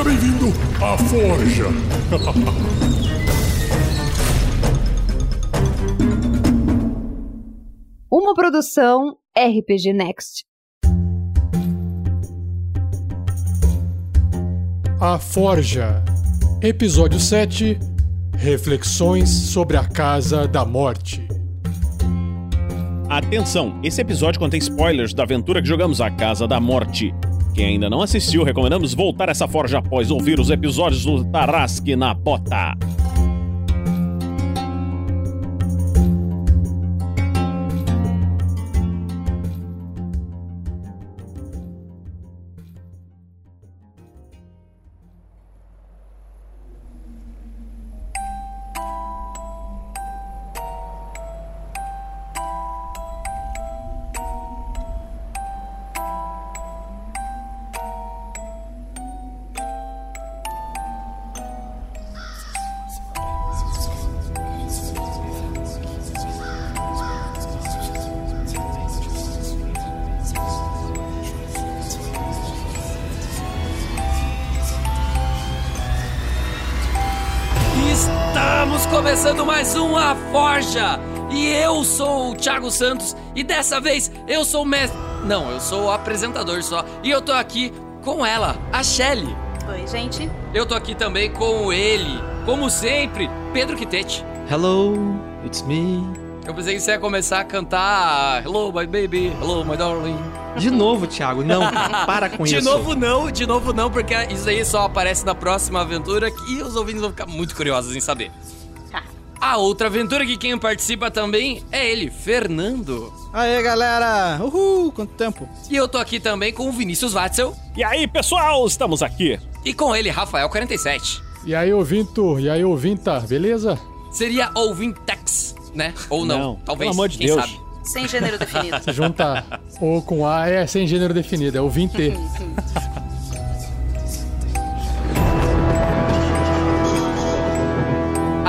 Seja bem-vindo à Forja. Uma produção RPG Next. A Forja. Episódio 7 Reflexões sobre a Casa da Morte. Atenção, esse episódio contém spoilers da aventura que jogamos A Casa da Morte. Quem ainda não assistiu, recomendamos voltar essa forja após ouvir os episódios do Tarrasque na Bota. Sou o Thiago Santos e dessa vez eu sou o mestre. Não, eu sou o apresentador só. E eu tô aqui com ela, a Shelly. Oi, gente. Eu tô aqui também com ele, como sempre, Pedro Quitete. Hello, it's me. Eu pensei que você ia começar a cantar Hello, my baby, hello, my darling. De novo, Thiago. Não, para com de isso. novo não, de novo não, porque isso aí só aparece na próxima aventura e os ouvintes vão ficar muito curiosos em saber. A outra aventura que quem participa também é ele, Fernando. Aê, galera! Uhul! Quanto tempo? E eu tô aqui também com o Vinícius Watzel E aí, pessoal, estamos aqui. e com ele, Rafael47. E aí, ouvinto? E aí, ouvinta? Beleza? Seria ouvintex, né? Ou não, Não, talvez, pelo amor de quem Deus. sabe. Sem gênero definido. Se junta O com A é sem gênero definido, é ouvinte.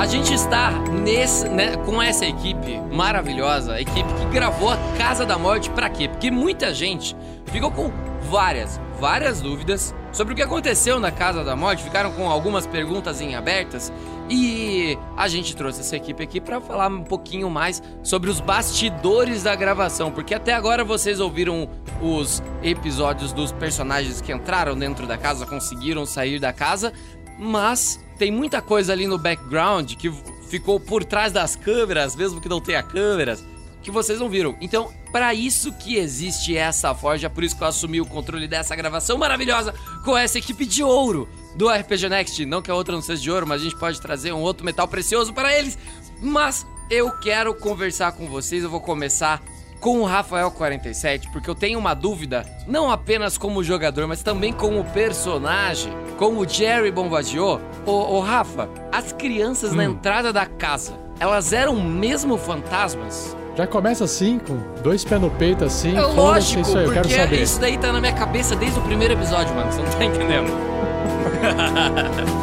A gente está nesse, né, com essa equipe maravilhosa, a equipe que gravou a Casa da Morte pra quê? Porque muita gente ficou com várias, várias dúvidas sobre o que aconteceu na Casa da Morte, ficaram com algumas perguntas em abertas e a gente trouxe essa equipe aqui pra falar um pouquinho mais sobre os bastidores da gravação, porque até agora vocês ouviram os episódios dos personagens que entraram dentro da casa, conseguiram sair da casa, mas tem muita coisa ali no background que ficou por trás das câmeras, mesmo que não tenha câmeras, que vocês não viram. Então, para isso que existe essa forja, por isso que eu assumi o controle dessa gravação maravilhosa com essa equipe de ouro do RPG Next. Não que a outra não seja de ouro, mas a gente pode trazer um outro metal precioso para eles. Mas eu quero conversar com vocês, eu vou começar com o Rafael47, porque eu tenho uma dúvida, não apenas como jogador, mas também como personagem, como Jerry Bombadillo. Ô, ô Rafa, as crianças na entrada da casa, elas eram mesmo fantasmas? Já começa assim, com dois pés no peito, assim. É lógico, isso aí, eu quero saber. isso daí tá na minha cabeça desde o primeiro episódio, mano, você não tá entendendo.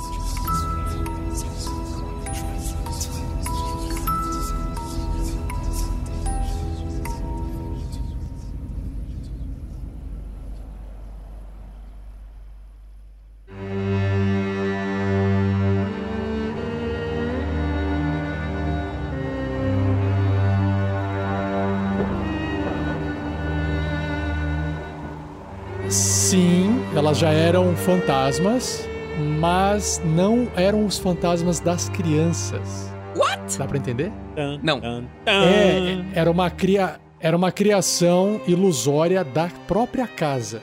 Elas já eram fantasmas, mas não eram os fantasmas das crianças. What? Dá pra entender? Não. É, era uma cria... Era uma criação ilusória da própria casa.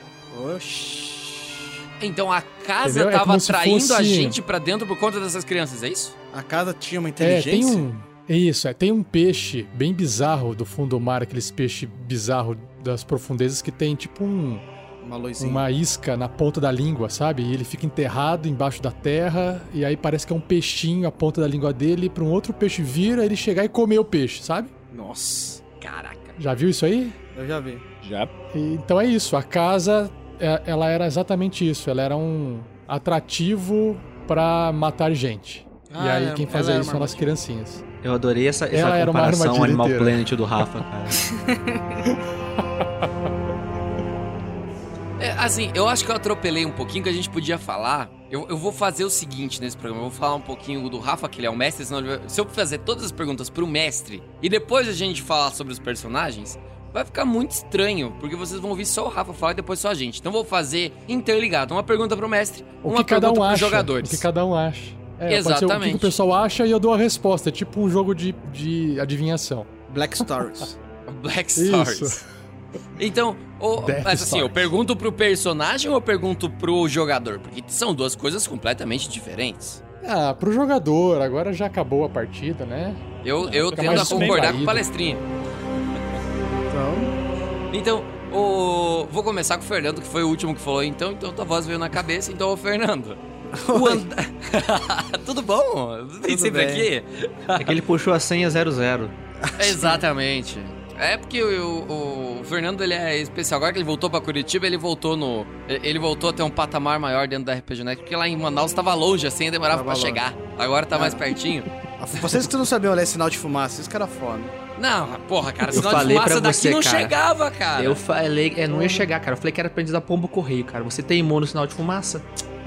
Oxi. Então a casa Entendeu? É tava se atraindo a fosse- gente pra dentro por conta dessas crianças, é isso? A casa tinha uma É, tem inteligência? um. é Isso, é, tem um peixe bem bizarro do fundo do mar, aqueles peixes bizarros das profundezas que tem tipo um, Uma luzinha. uma isca na ponta da língua, sabe? E ele fica enterrado embaixo da terra, e aí parece que é um peixinho a ponta da língua dele, para um outro peixe vir, aí ele chegar e comer o peixe, sabe? Nossa, Caraca. Já viu isso aí? eu já vi. Já E- Então é isso, a casa é- ela era exatamente isso. Ela era um atrativo pra matar gente. e Ah, aí ela- quem fazia isso eram as criancinhas. Eu adorei essa, essa Ela era uma comparação Animal inteira. Planet do Rafa, cara. Assim, eu acho que eu atropelei um pouquinho que a gente podia falar. Eu, eu vou fazer o seguinte nesse programa. Eu vou falar um pouquinho do Rafa, que ele é o mestre, senão vai- se eu fazer todas as perguntas pro mestre e depois a gente falar sobre os personagens, vai ficar muito estranho, porque vocês vão ouvir só o Rafa falar e depois só a gente. Então vou fazer interligado. Uma pergunta pro mestre, O uma que cada pergunta um pros acha. jogadores. O que cada um acha. É, pode ser o que Exatamente. o pessoal acha e eu dou a resposta. É tipo um jogo de, de adivinhação. Black Stories. Black Isso. Stories. Então, o- Death mas assim, eu pergunto pro personagem ou eu pergunto pro jogador? Porque são duas coisas completamente diferentes. Ah, pro jogador, agora já acabou a partida, né? Eu, eu tendo a concordar com o palestrinha. Então, Então, o... vou começar com o Fernando, que foi o último que falou, então, então tua voz veio na cabeça, então, ô Fernando. O and... Tudo bom? Tem Tudo sempre bem. aqui? É que ele puxou a senha 00. Exatamente. É porque o, o- Fernando ele é especial. Agora que ele voltou pra Curitiba, ele voltou no. Ele voltou a ter um patamar maior dentro da RPG Next, porque lá em Manaus tava longe, assim, e demorava longe. chegar. Agora tá mais pertinho. vocês que não sabiam ler sinal de fumaça, isso que era foda. Não, porra, cara, Eu sinal de falei fumaça pra daqui você, não cara. chegava, cara. Eu falei, é, não ia chegar, cara. Eu falei que era pra gente dar pombo correio, cara. Você teimou no sinal de fumaça?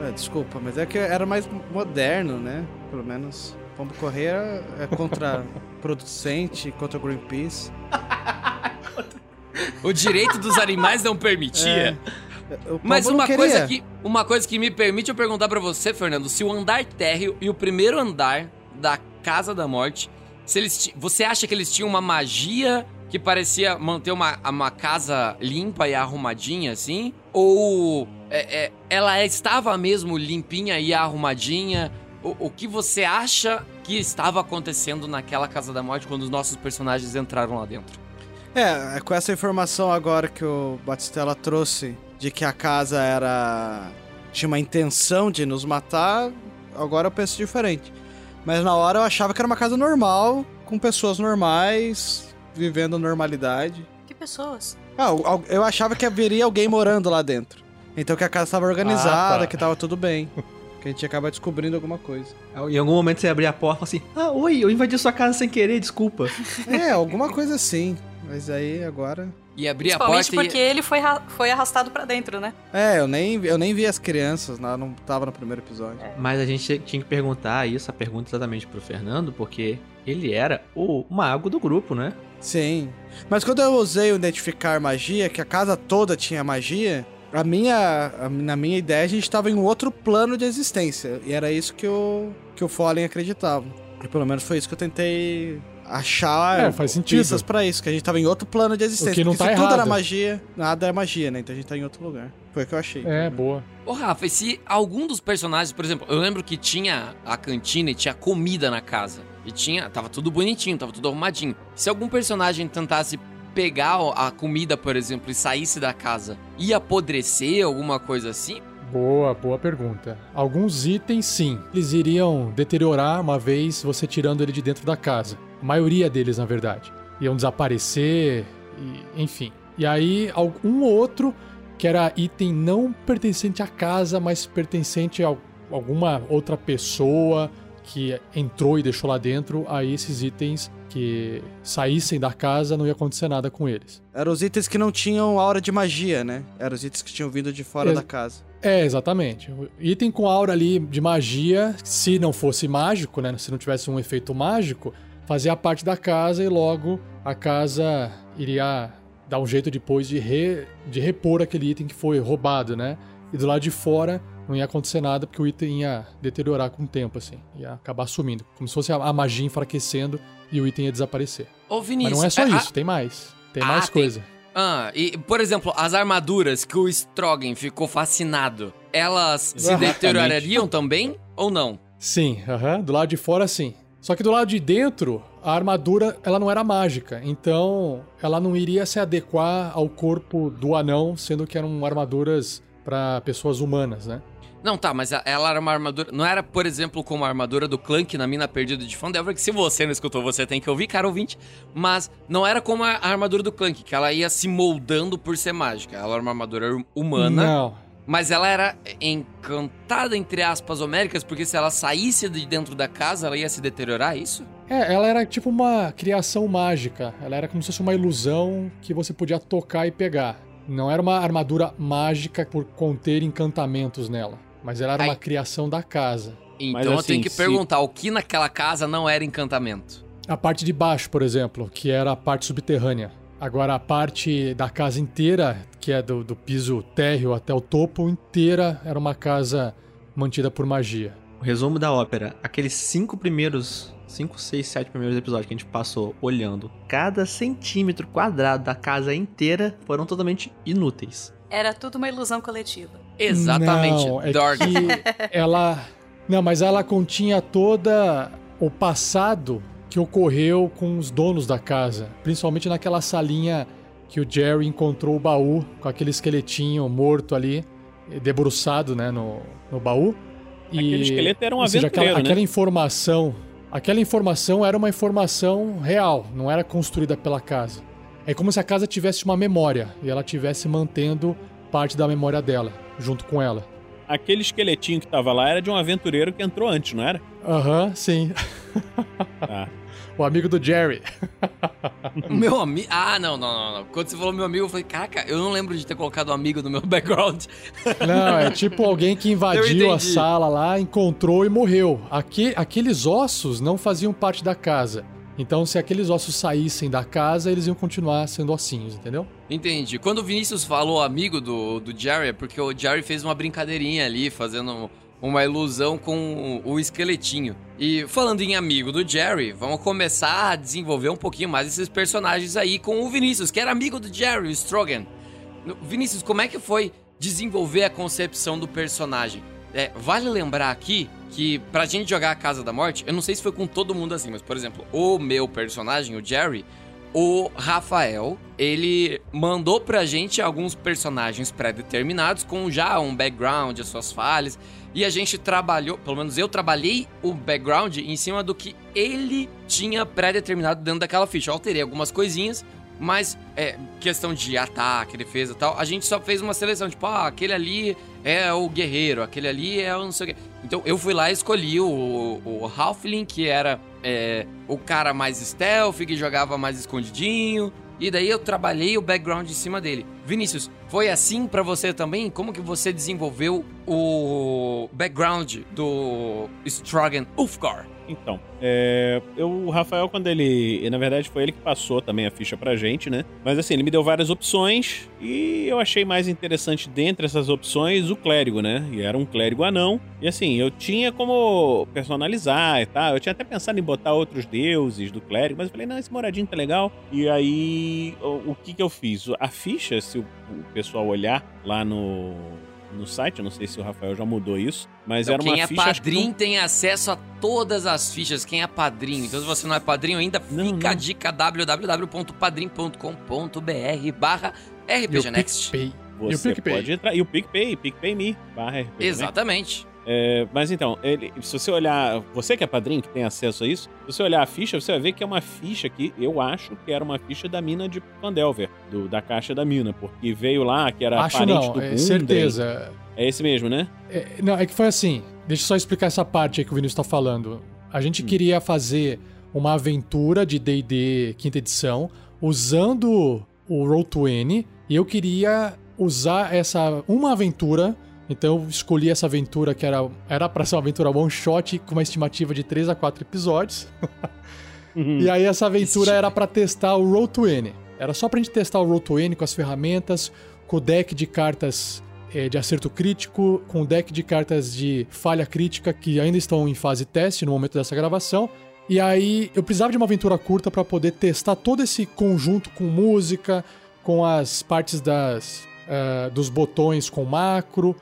É, desculpa, mas é que era mais moderno, né? Pelo menos. Pombo Correia é contra producente, contra Greenpeace. O direito dos animais não permitia. É, o Mas uma coisa, que, uma coisa que me permite eu perguntar pra você, Fernando, se o andar térreo e o primeiro andar da Casa da Morte, se eles você acha que eles tinham uma magia que parecia manter uma, uma casa limpa e arrumadinha, assim? Ou é, é, ela estava mesmo limpinha e arrumadinha? O, o que você acha que estava acontecendo naquela Casa da Morte quando os nossos personagens entraram lá dentro? É, com essa informação agora que o Batistella trouxe de que a casa era. tinha uma intenção de nos matar, agora eu penso diferente. Mas na hora eu achava que era uma casa normal, com pessoas normais, vivendo a normalidade. Que pessoas? Ah, eu- eu achava que haveria alguém morando lá dentro. Então que a casa estava organizada, Ah, tá. que tava tudo bem. Que a gente ia acabar descobrindo alguma coisa. Em algum momento você abrir a porta e fala assim: Ah, oi, eu invadi sua casa sem querer, desculpa. É, alguma coisa assim. Mas aí agora. E abrir a Principalmente porta porque e... ele foi, foi arrastado pra dentro, né? É, eu nem, eu nem vi as crianças, não, não tava no primeiro episódio. Mas a gente tinha que perguntar isso, a pergunta exatamente pro Fernando, porque ele era o mago do grupo, né? Sim. Mas quando eu usei o identificar magia, que a casa toda tinha magia, a minha, a- na minha ideia a gente tava em um outro plano de existência. E era isso que o, que o Fallen acreditava. E pelo menos foi isso que eu tentei achar É, faz sentido. pistas pra isso, que a gente tava em outro plano de existência. O que não Porque tá se tudo era errado. magia, nada é magia, né? Então a gente tá em outro lugar. Foi o que eu achei. É, boa. Ô, Rafa, e se algum dos personagens, por exemplo, eu lembro que tinha a cantina e tinha comida na casa. E tinha. Tava tudo bonitinho, tava tudo arrumadinho. Se algum personagem tentasse pegar a comida, por exemplo, e saísse da casa, ia apodrecer, alguma coisa assim? Boa, boa pergunta. Alguns itens, sim, eles iriam deteriorar uma vez você tirando ele de dentro da casa. A maioria deles, na verdade. Iam desaparecer, e, enfim. E aí, algum outro que era item não pertencente à casa, mas pertencente a alguma outra pessoa que entrou e deixou lá dentro, aí esses itens que saíssem da casa não ia acontecer nada com eles. Eram os itens que não tinham aura de magia, né? Eram os itens que tinham vindo de fora Ex- da casa. É, exatamente. O item com aura ali de magia, se não fosse mágico, né? Se não tivesse um efeito mágico, fazia parte da casa e logo a casa iria dar um jeito depois de, re- de repor aquele item que foi roubado, né? E do lado de fora não ia acontecer nada porque o item ia deteriorar com o tempo, assim. Ia acabar sumindo. Como se fosse a, a magia enfraquecendo e o item ia desaparecer. Ô, Mas Vinícius. não é só a- isso, tem mais. Tem Ah, mais tem- coisa. Ah, e, por exemplo, as armaduras que o Strogan ficou fascinado, elas se deteriorariam também ou não? Sim, aham, do lado de fora sim. Só que do lado de dentro, a armadura ela não era mágica, então ela não iria se adequar ao corpo do anão, sendo que eram armaduras para pessoas humanas, né? Não, tá, mas ela era uma armadura. Não era, por exemplo, como a armadura do Clank na mina perdida de Fandelver, que se você não escutou, você tem que ouvir, cara ouvinte. Mas não era como a a armadura do Clank, que ela ia se moldando por ser mágica. Ela era uma armadura humana. Não. Mas ela era encantada, entre aspas, homéricas, porque se ela saísse de dentro da casa, ela ia se deteriorar, é isso? É, ela era tipo uma criação mágica. Ela era como se fosse uma ilusão que você podia tocar e pegar. Não era uma armadura mágica por conter encantamentos nela. Mas ela era Ai. uma criação da casa. Então Mas, eu assim, tenho que se- perguntar, o que naquela casa não era encantamento? A parte de baixo, por exemplo, que era a parte subterrânea. Agora, a parte da casa inteira, que é do, do piso térreo até o topo, inteira era uma casa mantida por magia. O resumo da ópera, aqueles cinco primeiros, cinco, seis, sete primeiros episódios que a gente passou olhando, cada centímetro quadrado da casa inteira foram totalmente inúteis. Era tudo uma ilusão coletiva. Exatamente, Não, é Dorg. ela. Não, mas ela continha toda o passado que ocorreu com os donos da casa. Principalmente naquela salinha que o Jerry encontrou o baú com aquele esqueletinho morto ali, debruçado, né, no, no baú. Aquele esqueleto era um ou seja, aquela, aventureiro, né? aquela informação. Aquela informação era uma informação real, não era construída pela casa. É como se a casa tivesse uma memória e ela tivesse mantendo parte da memória dela, junto com ela. Aquele esqueletinho que tava lá era de um aventureiro que entrou antes, não era? Aham, sim. Tá. o amigo do Jerry. Meu amigo. Ah, não, não, não, não. Quando você falou meu amigo, eu falei, caraca, eu não lembro de ter colocado um amigo no meu background. Não, é tipo alguém que invadiu a sala lá, encontrou e morreu. Aque- aqueles ossos não faziam parte da casa. Então, se aqueles ossos saíssem da casa, eles iam continuar sendo ossinhos, entendeu? Entendi. Quando o Vinícius falou amigo do, do Jerry, é porque o Jerry fez uma brincadeirinha ali, fazendo uma ilusão com o, o esqueletinho. E falando em amigo do Jerry, vamos começar a desenvolver um pouquinho mais esses personagens aí com o Vinícius, que era amigo do Jerry, o Strogan. Vinícius, como é que foi desenvolver a concepção do personagem? É, vale lembrar aqui que pra gente jogar a Casa da Morte, eu não sei se foi com todo mundo assim, mas por exemplo, o meu personagem, o Jerry, o Rafael, ele mandou pra gente alguns personagens pré-determinados com já um background, as suas falhas, e a gente trabalhou, pelo menos eu trabalhei o background em cima do que ele tinha pré-determinado dentro daquela ficha. Eu alterei algumas coisinhas, mas é, questão de ataque, defesa e tal, a gente só fez uma seleção, tipo, ah, aquele ali é o guerreiro, aquele ali é o não sei o quê. Então eu fui lá e escolhi o, o Halfling, que era é, o cara mais stealth, que jogava mais escondidinho. E daí eu trabalhei o background em cima dele. Vinícius, foi assim pra você também? Como que você desenvolveu o background do Strogan Ulfgar? Então, é, eu, o Rafael, quando ele. Na verdade, foi ele que passou também a ficha pra gente, né? Mas assim, ele me deu várias opções e eu achei mais interessante dentre essas opções o clérigo, né? E era um clérigo anão. E assim, eu tinha como personalizar e tal. Eu tinha até pensado em botar outros deuses do clérigo, mas eu falei, não, esse moradinho tá legal. E aí, o, o que que eu fiz? A ficha, se o, o pessoal olhar lá no. No site, eu não sei se o Rafael já mudou isso, mas Então, era uma quem é ficha. acho que não- padrinho tem acesso a todas as fichas. Quem é padrinho. Então, se você não é padrinho ainda, Não, fica a não. dica www.padrim.com.br barra E o RPG Next. PicPay. E o Você PicPay. pode entrar. E o PicPay, PicPay Me, barra RPG? Exatamente. É, mas então, ele, se você olhar. Você que é padrinho, que tem acesso a isso, se você olhar a ficha, você vai ver que é uma ficha que eu acho que era uma ficha da mina de Pandelver, do, da caixa da mina, porque veio lá que era Acho parente não, do é certeza. É esse mesmo, né? É, não, é que foi assim. Deixa eu só explicar essa parte aí que o Vinícius tá falando. A gente queria fazer uma aventura de D&D quinta edição usando o Roll20 e eu queria usar essa uma aventura. Então eu escolhi essa aventura que era era para ser uma aventura one shot com uma estimativa de 3 a 4 episódios. E aí essa aventura era pra testar o Roll20. Era só pra gente testar o Roll20 com as ferramentas, com o deck de cartas eh, de acerto crítico, com o deck de cartas de falha crítica que ainda estão em fase teste no momento dessa gravação. E aí eu precisava de uma aventura curta pra poder testar todo esse conjunto com música, com as partes das ah, dos botões com macro,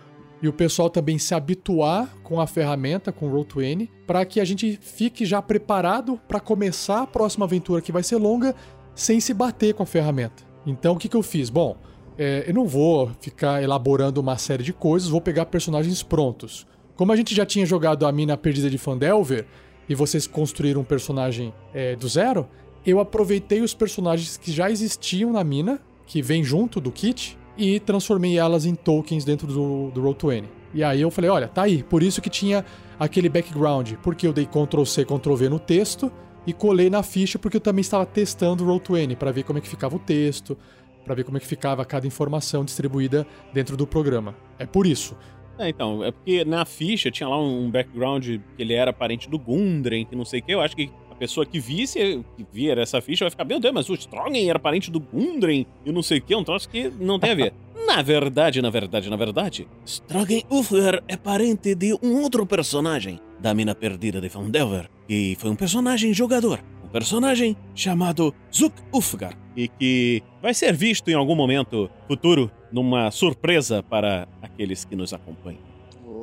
e o pessoal também se habituar com a ferramenta, com o Roll20, para que a gente fique já preparado para começar a próxima aventura que vai ser longa sem se bater com a ferramenta. Então o que, que eu fiz? Bom, é, eu não vou ficar elaborando uma série de coisas, vou pegar personagens prontos. Como a gente já tinha jogado a Mina Perdida de Fandelver e vocês construíram um personagem é, do zero, eu aproveitei os personagens que já existiam na mina, que vem junto do kit, e transformei elas em tokens dentro do, do Roll20. E aí eu falei, olha, tá aí. Por isso que tinha aquele background, porque eu dei Ctrl C, Ctrl V no texto e colei na ficha porque eu também estava testando o Roll20 para ver como é que ficava o texto, para ver como é que ficava cada informação distribuída dentro do programa. É por isso. É, então, é porque na ficha tinha lá um background que ele era parente do Gundren, que não sei o que. Eu acho que pessoa que visse, que via essa ficha vai ficar, meu Deus, mas o Strongen era parente do Gundren e não sei o que. Um troço que não tem a ver. na verdade, na verdade, na verdade, Strogen Ufger é parente de um outro personagem da Mina Perdida de Fandelver, que foi um personagem jogador. Um personagem chamado Zuk Ufgar, e que vai ser visto em algum momento futuro numa surpresa para aqueles que nos acompanham.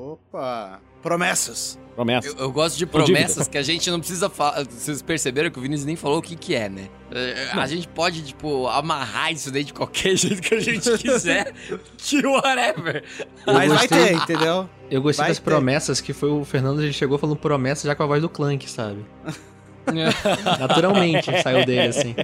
Opa! Promessas. Promessa. Eu, eu gosto de promessas que a gente não precisa falar. Vocês perceberam que o Vinícius nem falou o que, que é, né? É, A gente pode, tipo, amarrar isso daí de qualquer jeito que a gente quiser. que whatever. Mas vai gostei. ter, entendeu? Eu gostei Vai das ter. promessas que foi o Fernando, ele chegou falando promessa já com a voz do Clank, sabe? Naturalmente saiu dele assim.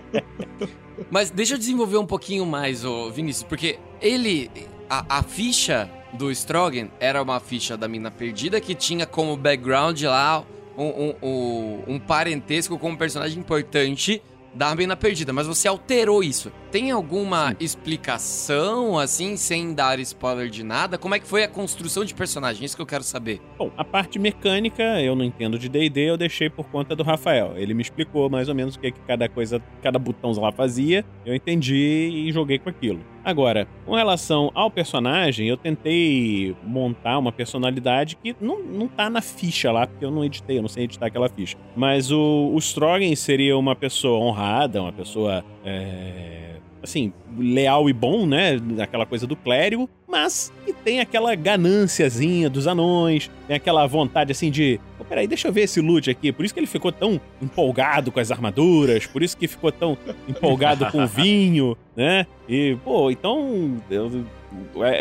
Mas deixa eu desenvolver um pouquinho mais, ô Vinícius, porque ele. A, a ficha do Strogan era uma ficha da mina perdida que tinha como background lá um, um, um, parentesco com um personagem importante da mina perdida, mas você alterou isso. Tem alguma explicação, assim, sem dar spoiler de nada? Como é que foi a construção de personagem? Isso que eu quero saber. Bom, a parte mecânica eu não entendo de D&D, eu deixei por conta do Rafael. Ele me explicou mais ou menos o que, que cada coisa, cada botão lá fazia. Eu entendi e joguei com aquilo. Agora, com relação ao personagem, eu tentei montar uma personalidade que não, não tá na ficha lá, porque eu não editei, eu não sei editar aquela ficha. Mas o, o Strogan seria uma pessoa honrada, uma pessoa. É, assim, leal e bom, né? Aquela coisa do clérigo, mas que tem aquela ganânciazinha dos anões, tem aquela vontade assim de. Pô, peraí, deixa eu ver esse loot aqui. Por isso que ele ficou tão empolgado com as armaduras, por isso que ficou tão empolgado com o vinho, né? E, pô, então. Eu,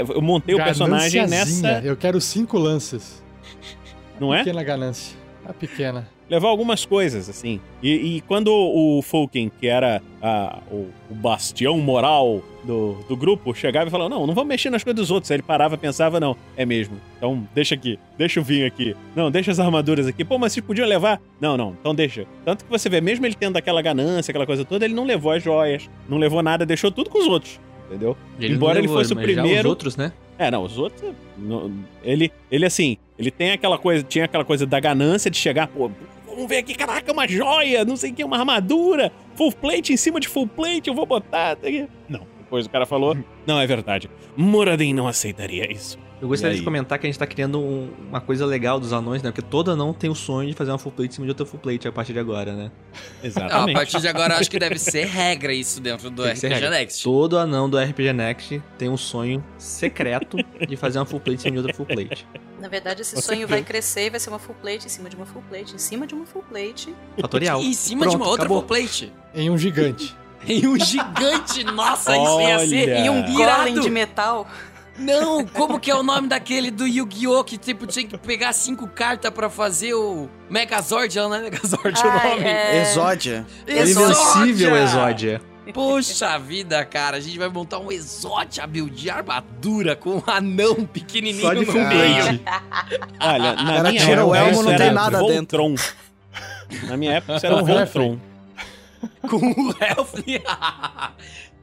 eu montei o personagem Gananciazinha. nessa. Eu quero cinco lances. Não é? Pequena ganância. A pequena. levar algumas coisas, assim. E, e quando o Fulken, que era ah, o, o bastião moral do, do grupo, chegava e falava: Não, não vamos mexer nas coisas dos outros. Aí ele parava, pensava: Não, é mesmo. Então deixa aqui, deixa o vinho aqui. Não, deixa as armaduras aqui. Pô, mas vocês podiam levar? Não, não, então deixa. Tanto que você vê, mesmo ele tendo aquela ganância, aquela coisa toda, ele não levou as joias, não levou nada, deixou tudo com os outros. Entendeu? Ele Embora não ele levou, fosse o primeiro. Os outros, né? É, não, os outros. não- ele, ele assim, ele tem aquela coisa, tinha aquela coisa da ganância de chegar, pô, vamos ver aqui, caraca, uma joia, não sei o que, uma armadura, full plate em cima de full plate, eu vou botar. tá. Não, depois o cara falou, não, é verdade. Moradin não aceitaria isso. Eu gostaria de comentar que a gente tá criando um- uma coisa legal dos anões, né? Porque todo anão tem o sonho de fazer uma full plate em cima de outra full plate a partir de agora, né? Não, a Exatamente. partir de agora, acho que deve ser regra isso dentro do Tem RPG. Next. Todo anão do RPG Next tem um sonho secreto de fazer uma full plate em cima de outra full plate. Na verdade, esse Com sonho vai crescer e vai ser uma full plate em cima de uma full plate, em cima de uma full plate. Fatorial. E em cima de Pronto, uma outra acabou. full plate. Em um gigante. Em um gigante, nossa, isso ia ser Olha. E um golem de metal. Não, como que é o nome daquele do Yu-Gi-Oh! que tipo tinha que pegar cinco cartas pra fazer o Megazord, não é Megazord o nome? é... Exódia. Invencível Exódia. Poxa vida, cara, a gente vai montar um Exódia build de armadura com um anão pequenininho Só de no meio. Olha, na cara minha tira o elmo, não tem nada Voltron. Na minha época isso era Um Voltron. com o Heflin.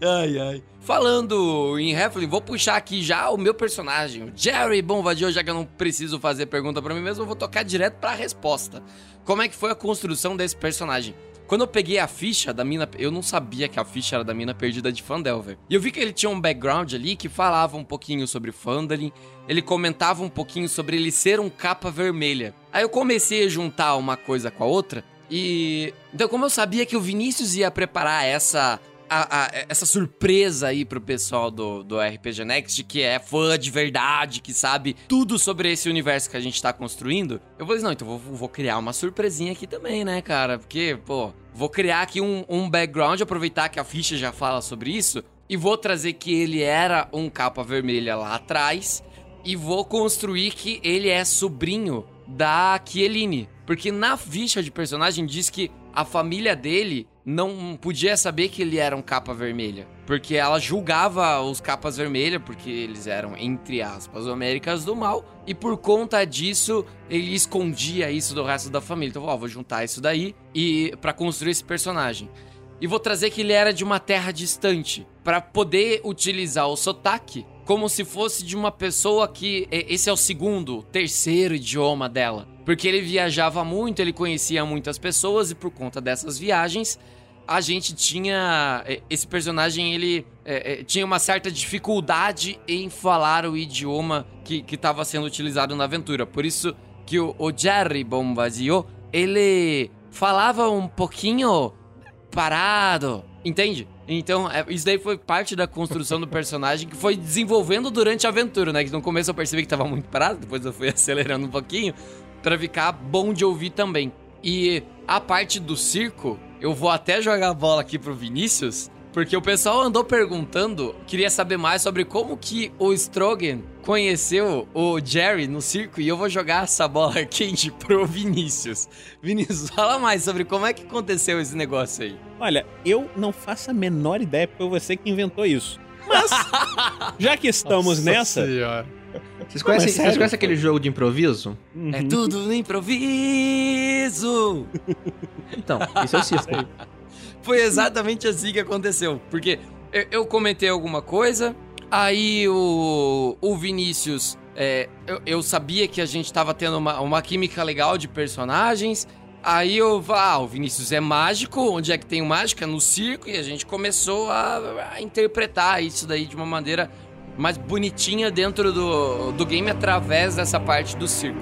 Ai, ai. Falando em Heflin, vou puxar aqui já o meu personagem, o Jerry Bonvadio, já que eu não preciso fazer pergunta pra mim mesmo, eu vou tocar direto pra resposta. Como é que foi a construção desse personagem? Quando eu peguei a ficha da mina, eu não sabia que a ficha era da mina perdida de Fandelver. E eu vi que ele tinha um background ali que falava um pouquinho sobre Fandalin, ele comentava um pouquinho sobre ele ser um capa vermelha. Aí eu comecei a juntar uma coisa com a outra e então como eu sabia que o Vinícius ia preparar essa a- a- essa surpresa aí pro pessoal do, do RPG Next, que é fã de verdade, que sabe tudo sobre esse universo que a gente tá construindo, eu falei, não, então vou, vou criar uma surpresinha aqui também, né, cara? Porque, pô, vou criar aqui um, um background, aproveitar que a ficha já fala sobre isso, e vou trazer que ele era um capa vermelha lá atrás e vou construir que ele é sobrinho da Kieline. Porque na ficha de personagem diz que a família dele não podia saber que ele era um capa vermelha. Porque ela julgava os capas vermelhas, porque eles eram, entre aspas, Américas do Mal. E por conta disso, ele escondia isso do resto da família. Então, ó, vou juntar isso daí e para construir esse personagem. E vou trazer que ele era de uma terra distante, para poder utilizar o sotaque como se fosse de uma pessoa que esse é o segundo, terceiro idioma dela. Porque ele viajava muito, ele conhecia muitas pessoas e por conta dessas viagens, a gente tinha. Esse personagem ele é, é, tinha uma certa dificuldade em falar o idioma que estava sendo utilizado na aventura. Por isso que o, o Jerry Bombazio ele falava um pouquinho parado, entende? Então, é, isso daí foi parte da construção do personagem que foi desenvolvendo durante a aventura, né? Que no começo eu percebi que tava muito parado, depois eu fui acelerando um pouquinho para ficar bom de ouvir também. E a parte do circo, eu vou até jogar a bola aqui pro Vinícius, porque o pessoal andou perguntando, queria saber mais sobre como que o Strogan conheceu o Jerry no circo e eu vou jogar essa bola quente pro Vinícius. Vinícius, fala mais sobre como é que aconteceu esse negócio aí. Olha, eu não faço a menor ideia porque foi você que inventou isso. Mas, já que estamos Nossa nessa, Senhora. Vocês conhecem, Não, é vocês conhecem aquele jogo de improviso? É tudo no improviso! Então, isso é o circo. Foi exatamente assim que aconteceu. Porque eu, eu comentei alguma coisa, aí o, o Vinícius. é, eu, eu sabia que a gente tava tendo uma, uma química legal de personagens. Aí eu ah, o Vinícius é mágico, onde é que tem o mágico? É no circo, e a gente começou a, a interpretar isso daí de uma maneira mais bonitinha dentro do, do game através dessa parte do circo.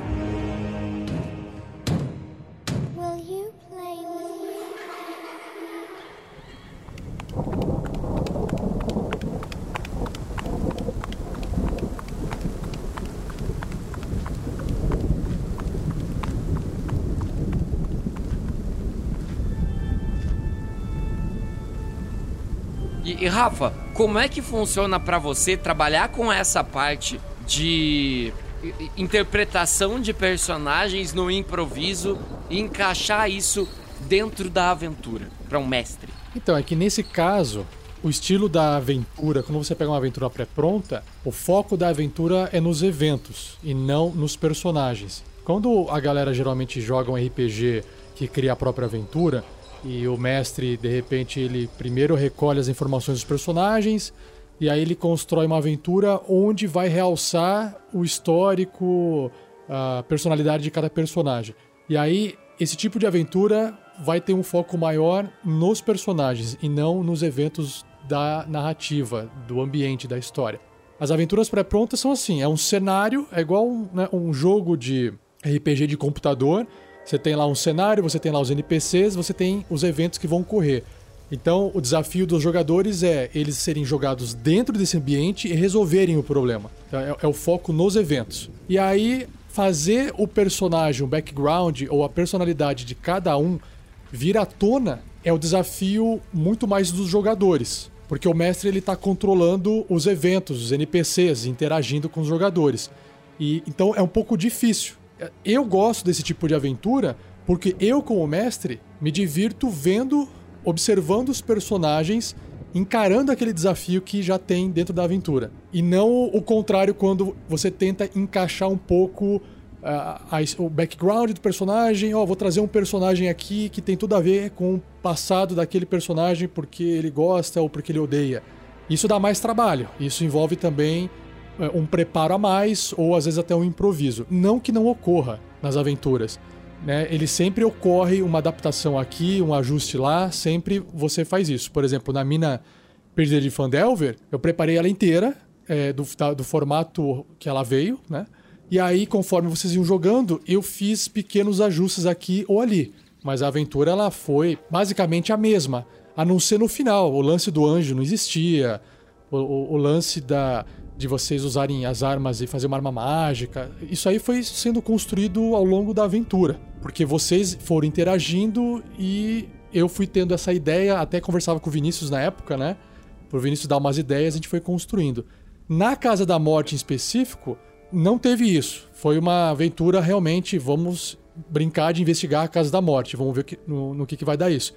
E, e, Rafa, como é que funciona pra você trabalhar com essa parte de interpretação de personagens no improviso e encaixar isso dentro da aventura pra um mestre? Então, é que nesse caso, o estilo da aventura, quando você pega uma aventura pré-pronta, o foco da aventura é nos eventos e não nos personagens. Quando a galera geralmente joga um RPG que cria a própria aventura e o mestre, de repente, ele primeiro recolhe as informações dos personagens e aí ele constrói uma aventura onde vai realçar o histórico, a personalidade de cada personagem. E aí, esse tipo de aventura vai ter um foco maior nos personagens e não nos eventos da narrativa, do ambiente da história. As aventuras pré-prontas são assim: é um cenário, é igual né, um jogo de RPG de computador. Você tem lá um cenário, você tem lá os NPCs, você tem os eventos que vão ocorrer. Então, o desafio dos jogadores é eles serem jogados dentro desse ambiente e resolverem o problema. Então, é, é o foco nos eventos. E aí, fazer o personagem, o background ou a personalidade de cada um vir à tona é o desafio muito mais dos jogadores. Porque o mestre ele está controlando os eventos, os NPCs, interagindo com os jogadores. E então é um pouco difícil. Eu gosto desse tipo de aventura porque eu, como mestre, me divirto vendo, observando os personagens, encarando aquele desafio que já tem dentro da aventura. E não o contrário quando você tenta encaixar um pouco a- o background do personagem. Ó, vou trazer um personagem aqui que tem tudo a ver com o passado daquele personagem porque ele gosta ou porque ele odeia. Isso dá mais trabalho. Isso envolve também um preparo a mais ou às vezes até um improviso. Não que não ocorra nas aventuras. Né? Ele sempre ocorre uma adaptação aqui, um ajuste lá, sempre você faz isso. Por exemplo, na mina Perdida de Fandelver, eu preparei ela inteira, é, do, da- do formato que ela veio, né? E aí, conforme vocês iam jogando, eu fiz pequenos ajustes aqui ou ali. Mas a aventura ela foi basicamente a mesma, a não ser no final. O lance do anjo não existia, o, o- o lance da, de vocês usarem as armas e fazer uma arma mágica. Isso aí foi sendo construído ao longo da aventura. Porque vocês foram interagindo e eu fui tendo essa ideia, até conversava com o Vinícius na época, né? pro Vinícius dar umas ideias, a gente foi construindo. Na Casa da Morte em específico, não teve isso. Foi uma aventura realmente, vamos brincar de investigar a Casa da Morte, vamos ver no, no que, que vai dar isso.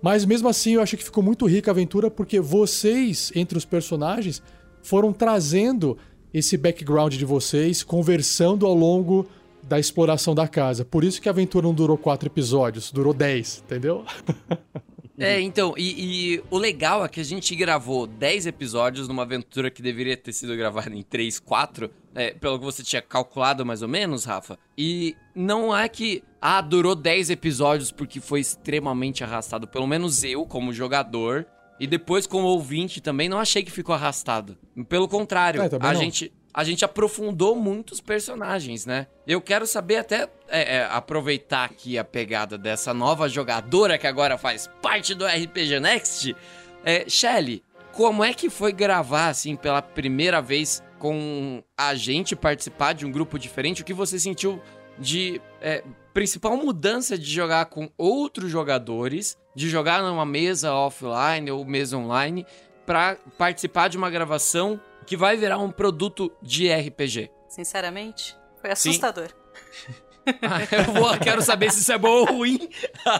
Mas mesmo assim, eu achei que ficou muito rica a aventura porque vocês, entre os personagens, foram trazendo esse background de vocês, conversando ao longo da exploração da casa. Por isso que a aventura não durou quatro episódios, durou dez, entendeu? É, então, e, e o legal é que a gente gravou 10 episódios numa aventura que deveria ter sido gravada em 3, 4, é, pelo que você tinha calculado mais ou menos, Rafa. E não é que, ah, durou 10 episódios porque foi extremamente arrastado. Pelo menos eu, como jogador, e depois como ouvinte também, não achei que ficou arrastado. Pelo contrário, É, a não. gente a gente aprofundou muitos personagens, né? Eu quero saber até é, é, aproveitar aqui a pegada dessa nova jogadora que agora faz parte do RPG Next. É, Shelly, como é que foi gravar assim pela primeira vez com a gente participar de um grupo diferente? O que você sentiu de é, principal mudança de jogar com outros jogadores, de jogar numa mesa offline ou mesa online, para participar de uma gravação que vai virar um produto de RPG. Sinceramente, foi assustador. Ah, eu vou, quero saber se isso é bom ou ruim.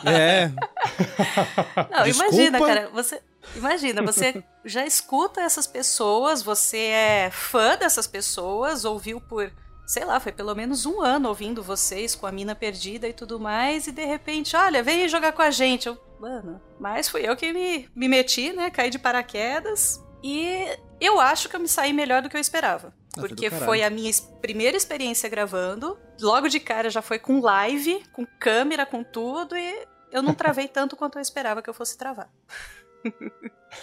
É. Não, Desculpa. imagina, cara, você. Imagina, você já escuta essas pessoas, você é fã dessas pessoas, ouviu por, sei lá, foi pelo menos um ano ouvindo vocês com a mina perdida e tudo mais, e de repente, olha, vem jogar com a gente. Eu, mano, mas fui eu que me, me meti, né? Caí de paraquedas. E eu acho que eu me saí melhor do que eu esperava. Ah, Porque foi a minha primeira experiência gravando. Logo de cara já foi com live, com câmera, com tudo, e eu não travei tanto quanto eu esperava que eu fosse travar.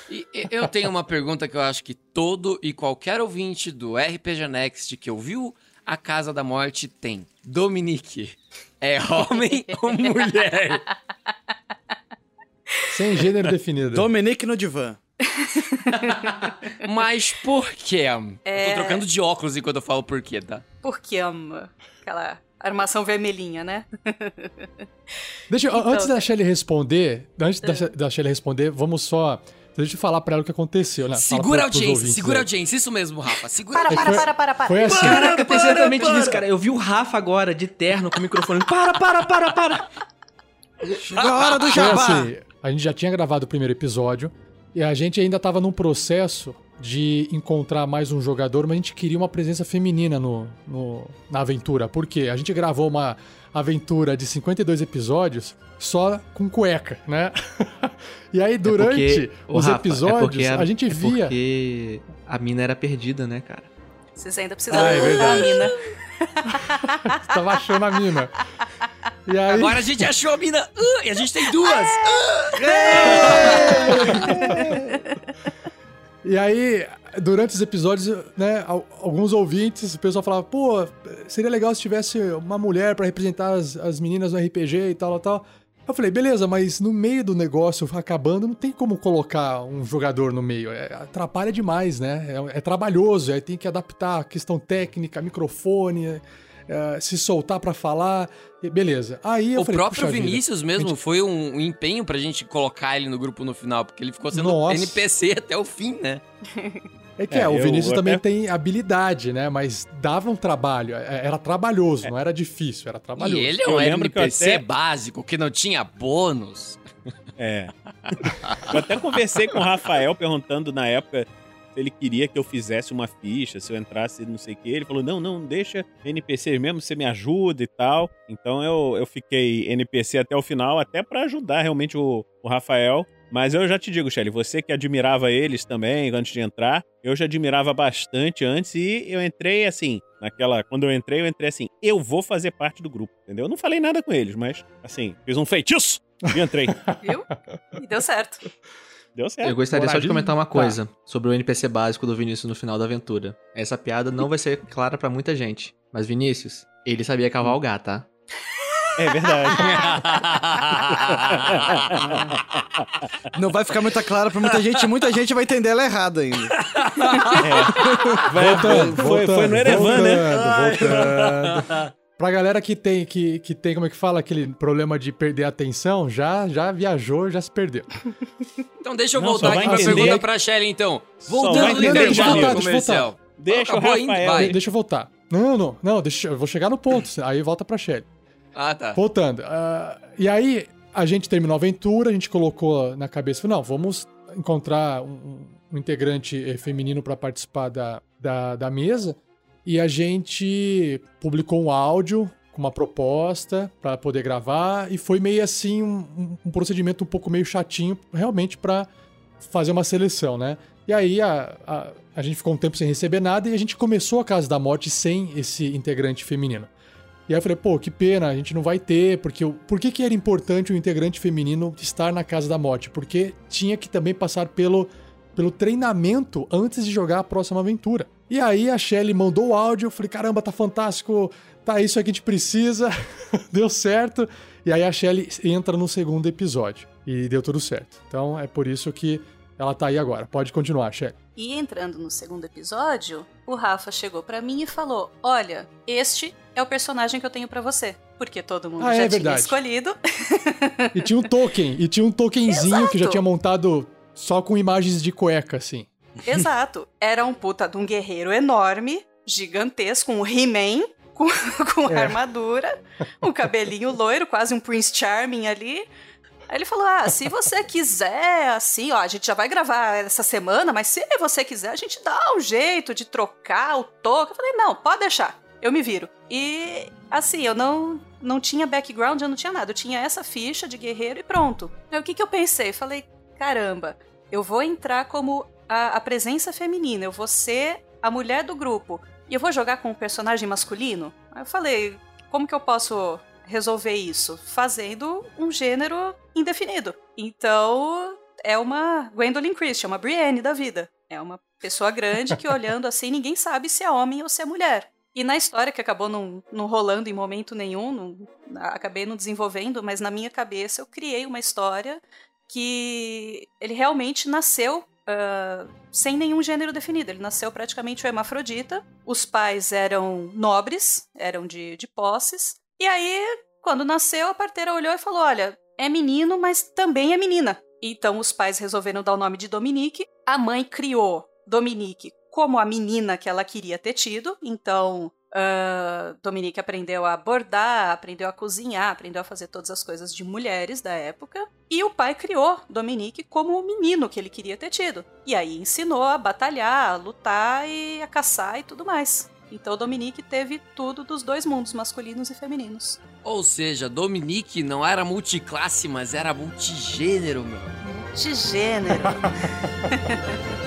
E e eu tenho uma pergunta que eu acho que todo e qualquer ouvinte do RPG Next que ouviu A Casa da Morte tem. Dominique, é homem ou mulher? Sem gênero definido. Dominique no divã. Mas por quê? É. Eu tô trocando de óculos enquanto eu falo por quê, tá? Porque ama aquela armação vermelhinha, né? Deixa eu, Então, antes da tá. Shelly responder, antes da, da Shelly responder, vamos só. Deixa eu falar pra ela o que aconteceu, né? Segura a audiência, ouvintes segura a audiência, isso mesmo, Rafa. Segura a Para, para, foi- para, para, para. Foi assim. Caraca, eu pensei exatamente nisso, cara. Eu vi o Rafa agora, de terno, com o microfone. Para, para, para, para. Chegou a hora do Foi jabá. assim, a gente já tinha gravado o primeiro episódio e a gente ainda tava num processo de encontrar mais um jogador, mas a gente queria uma presença feminina no, no- na aventura. Por quê? A gente gravou uma aventura de 52 episódios só com cueca, né? e aí, durante É porque, os Rafa, é episódios, porque a, gente é via. Porque a mina era perdida, né, cara? Vocês ainda precisam Ah, é a verdade. mina. Tava achando a mina. E aí, Agora a gente achou a mina uh, e a gente tem duas. E aí, durante os episódios, né, al- alguns ouvintes, o pessoal falava, pô, seria legal se tivesse uma mulher pra representar as, as meninas no RPG e tal, tal. Eu falei, beleza, mas no meio do negócio acabando, não tem como colocar um jogador no meio. É, atrapalha demais, né? É, é trabalhoso, aí tem que adaptar a questão técnica, microfone, é, é, se soltar pra falar. beleza. Aí eu o falei, próprio "Puxa vida, Vinícius mesmo foi um, um empenho pra gente colocar ele no grupo no final, porque ele ficou sendo Nossa. NPC até o fim, né? É que é, É, o Vinícius também até- tem habilidade, né? Mas dava um trabalho. é- Era trabalhoso, não era difícil, era trabalhoso. E ele é um lembro que eu NPC até- básico que não tinha bônus. É. Eu até conversei com o Rafael perguntando na época ele queria que eu fizesse uma ficha, se eu entrasse não sei o que. Ele falou: não, não, deixa NPC mesmo, você me ajuda e tal. Então eu, eu fiquei NPC até o final, até pra ajudar realmente o, o Rafael. Mas eu já te digo, Shelly, você que admirava eles também antes de entrar, eu já admirava bastante antes e eu entrei assim, naquela. Quando eu entrei, eu entrei assim, eu vou fazer parte do grupo, entendeu? Eu não falei nada com eles, mas assim, fiz um feitiço e entrei. Viu? E deu certo. Deu certo. Eu gostaria só de comentar uma Tá. coisa sobre o NPC básico do Vinícius no final da aventura. Essa piada não vai ser clara pra muita gente, mas Vinícius, ele sabia cavalgar, tá? É verdade. Não vai ficar muito claro pra muita gente, muita gente vai entender ela errada ainda. É. Vai- Voltando, foi, foi no voltando, Erevan, né? voltando, voltando. Pra galera que tem, que, que tem, como é que fala, aquele problema de perder a atenção, já, já viajou, já se perdeu. Então deixa eu Não, voltar aqui pra pergunta pra Shelly, então. Voltando no deixa eu intervalo voltar, deixa eu comercial. Deixa Acabou ainda? Rafael. Vai. Deixa eu voltar. Não, não, não, deixa, eu vou chegar no ponto, aí volta pra Shelly. Ah, tá. Voltando. ah, e aí, a gente terminou a aventura, a gente colocou na cabeça, não, vamos encontrar um, um integrante eh, feminino para participar da, da, da mesa. E a gente publicou um áudio com uma proposta para poder gravar. E foi meio assim, um, um- procedimento um pouco meio chatinho, realmente, para fazer uma seleção, né? E aí a, a, a gente ficou um tempo sem receber nada e a gente começou a Casa da Morte sem esse integrante feminino. E aí eu falei, pô, que pena, a gente não vai ter, porque o- por que, que era importante o integrante feminino estar na Casa da Morte? Porque tinha que também passar pelo, pelo treinamento antes de jogar a próxima aventura. E aí a Shelly mandou o áudio, eu falei, caramba, tá fantástico, tá isso aí que a gente precisa, deu certo. E aí a Shelly entra no segundo episódio e deu tudo certo. Então é por isso que ela tá aí agora. Pode continuar, Shelly. E entrando no segundo episódio, o Rafa chegou pra mim e falou: Olha, este é o personagem que eu tenho pra você. Porque todo mundo Ah, já é tinha verdade. escolhido. E tinha um token, e tinha um tokenzinho que já Exato. tinha montado só com imagens de cueca, assim. Exato. Era um puta de um guerreiro enorme, gigantesco, um He-Man com, com É. armadura, um cabelinho loiro, quase um Prince Charming ali. Aí ele falou: Ah, se você quiser, assim, ó, a gente já vai gravar essa semana, mas se você quiser, a gente dá um jeito de trocar o toque. Eu falei: Não, pode deixar, eu me viro. E assim, eu não, não tinha background, eu não tinha nada. Eu tinha essa ficha de guerreiro e pronto. Aí o que, que eu pensei? Falei: Caramba, eu vou entrar como a, a presença feminina, eu vou ser a mulher do grupo. E eu vou jogar com um personagem masculino? Aí eu falei: Como que eu posso resolver isso? Fazendo um gênero indefinido. Então, é uma Gwendolyn Christie, é uma Brienne da vida. É uma pessoa grande que olhando assim, ninguém sabe se é homem ou se é mulher. E na história, que acabou não, não rolando em momento nenhum, não- acabei não desenvolvendo, mas na minha cabeça eu criei uma história que ele realmente nasceu ah, sem nenhum gênero definido. Ele nasceu praticamente o hermafrodita. Os pais eram nobres, eram de, de posses. E aí, quando nasceu, a parteira olhou e falou: Olha, é menino, mas também é menina. Então os pais resolveram dar o nome de Dominique. A mãe criou Dominique como a menina que ela queria ter tido. Então. Ah, Dominique aprendeu a bordar, aprendeu a cozinhar, aprendeu a fazer todas as coisas de mulheres da época. E o pai criou Dominique como o menino que ele queria ter tido. E aí ensinou a batalhar, a lutar e a caçar e tudo mais. Então Dominique teve tudo dos dois mundos, masculinos e femininos. Ou seja, Dominique não era multiclasse, mas era multigênero, meu. De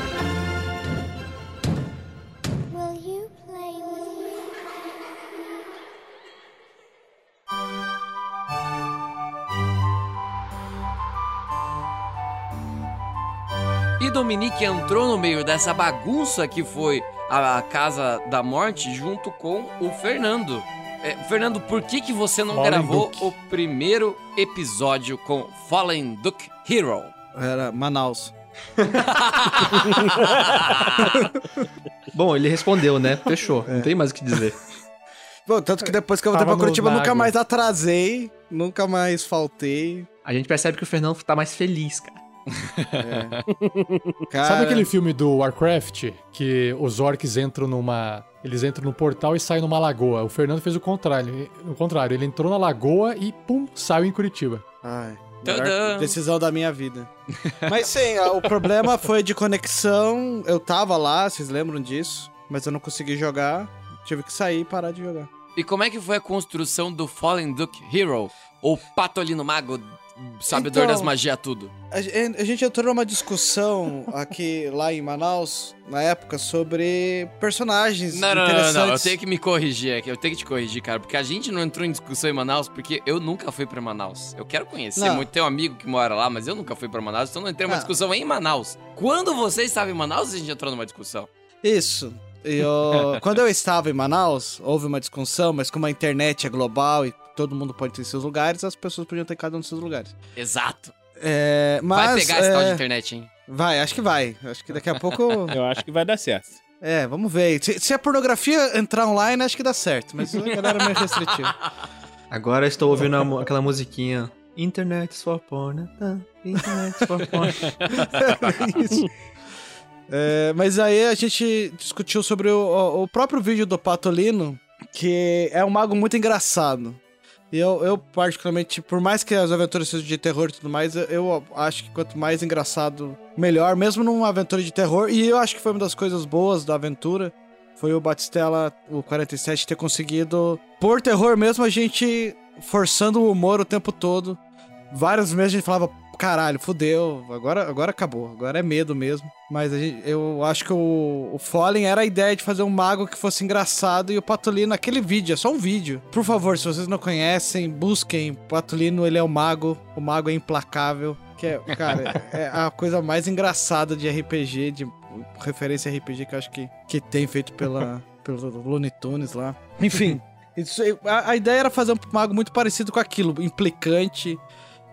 Dominique entrou no meio dessa bagunça que foi a Casa da Morte junto com o Fernando. É, Fernando, por que, que você não Fallen gravou Duke. o primeiro episódio com Fallen Duke Hero? Era Manaus. Bom, ele respondeu, né? Fechou. Não tem mais o que dizer. Bom, tanto que depois que eu voltei Tava pra Curitiba, nunca água. mais atrasei, nunca mais faltei. A gente percebe que o Fernando tá mais feliz, cara. Cara, Sabe aquele filme do Warcraft que os orcs entram numa. Eles entram no portal e saem numa lagoa. O Fernando fez o contrário. O contrário, ele entrou na lagoa e pum, saiu em Curitiba. Ai, decisão da minha vida. Mas sim, o problema foi de conexão. Eu tava lá, vocês lembram disso? Mas eu não consegui jogar. Tive que sair e parar de jogar. E como é que foi a construção do Fallen Duke Hero? Ou Patolino Mago, sabedor Então, das magias tudo? A, a gente entrou numa discussão aqui lá em Manaus, na época, sobre personagens Não, não, não, não, eu tenho que me corrigir aqui, eu tenho que te corrigir, cara, porque a gente não entrou em discussão em Manaus porque eu nunca fui pra Manaus. Eu quero conhecer Não. muito, tenho um amigo que mora lá, mas eu nunca fui pra Manaus, então não entrei numa Ah. discussão em Manaus. Quando você estava em Manaus, a gente entrou numa discussão. Isso. Eu- quando eu estava em Manaus, houve uma discussão, mas como a internet é global e todo mundo pode ter seus lugares, as pessoas podiam ter cada um dos seus lugares. Exato. É, mas, Vai pegar esse tal de é, internet, hein? Vai, acho que vai. Acho que daqui a pouco. Eu acho que vai dar certo. É, vamos ver. Se, se a pornografia entrar online, acho que dá certo, mas a galera é meio restritiva. Agora estou ouvindo a aquela musiquinha. Internet for porn. tá? Internet for porn. Isso. É, mas aí a gente discutiu sobre o- o próprio vídeo do Patolino, que é um mago muito engraçado. Eu, eu, particularmente, por mais que as aventuras sejam de terror e tudo mais, eu, eu acho que quanto mais engraçado, melhor, mesmo numa aventura de terror. E eu acho que foi uma das coisas boas da aventura. Foi o Batistella, o 47, ter conseguido, por terror mesmo, a gente forçando o humor o tempo todo. Várias vezes a gente falava, caralho, fudeu, agora, agora acabou, agora é medo mesmo. Mas gente- eu acho que o, o Fallen era a ideia de fazer um mago que fosse engraçado e o Patolino, aquele vídeo, é só um vídeo. Por favor, se vocês não conhecem, busquem. Patolino, ele é o mago, o mago é implacável. Que é, cara, é a coisa mais engraçada de RPG, de referência a RPG que eu acho que, que tem feito pela, pelo Looney Tunes lá. Enfim, isso, a, a ideia era fazer um mago muito parecido com aquilo, implicante,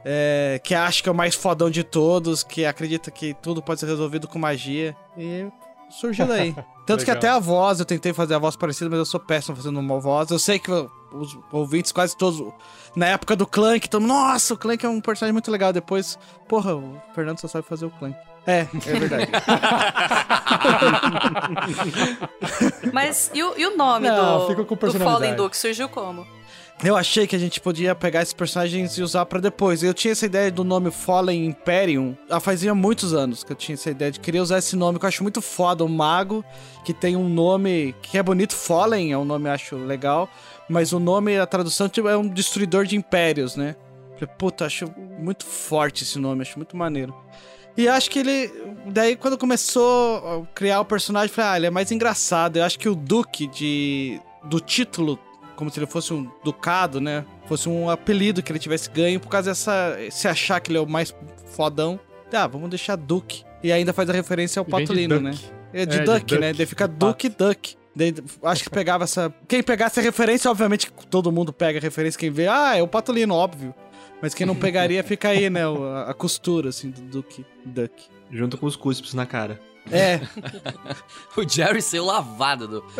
é, que acha que é o mais fodão de todos, que acredita que tudo pode ser resolvido com magia. E surgiu daí. Tanto que até a voz, eu tentei fazer a voz parecida, mas eu sou péssimo fazendo uma voz. Eu sei que os ouvintes quase todos, na época do Clank, mundo, nossa, o Clank é um personagem muito legal. Depois, porra, o Fernando só sabe fazer o Clank. É, é verdade. Mas e o, e o nome Não, do, fica com do. Fallen Duke? Surgiu como? Eu achei que a gente podia pegar esses personagens e usar pra depois. Eu tinha essa ideia do nome Fallen Imperium há fazia muitos anos que eu tinha essa ideia de querer usar esse nome, que eu acho muito foda. Um mago que tem um nome que é bonito, Fallen é um nome eu acho legal, mas o nome, a tradução tipo, é um destruidor de impérios, né? Puta, acho muito forte esse nome, acho muito maneiro. E acho que ele. Daí, quando começou a criar o personagem, eu falei, ah, ele é mais engraçado. Eu acho que o Duque de, do título, como se ele fosse um ducado, né? Fosse um apelido que ele tivesse ganho por causa dessa. Se achar que ele é o mais fodão. Ah, vamos deixar Duque. E ainda faz a referência ao de Patolino, né? É de É, de Duck, né? Duck. Daí fica Duque Duck. Daí, acho que pegava essa. Quem pegasse a referência, obviamente todo mundo pega a referência. Quem vê, ah, é o Patolino, óbvio. Mas quem não pegaria, fica aí, né? A, costura, assim, do Duque Duck. Junto com os cuspes na cara. É, O Jerry saiu lavado do.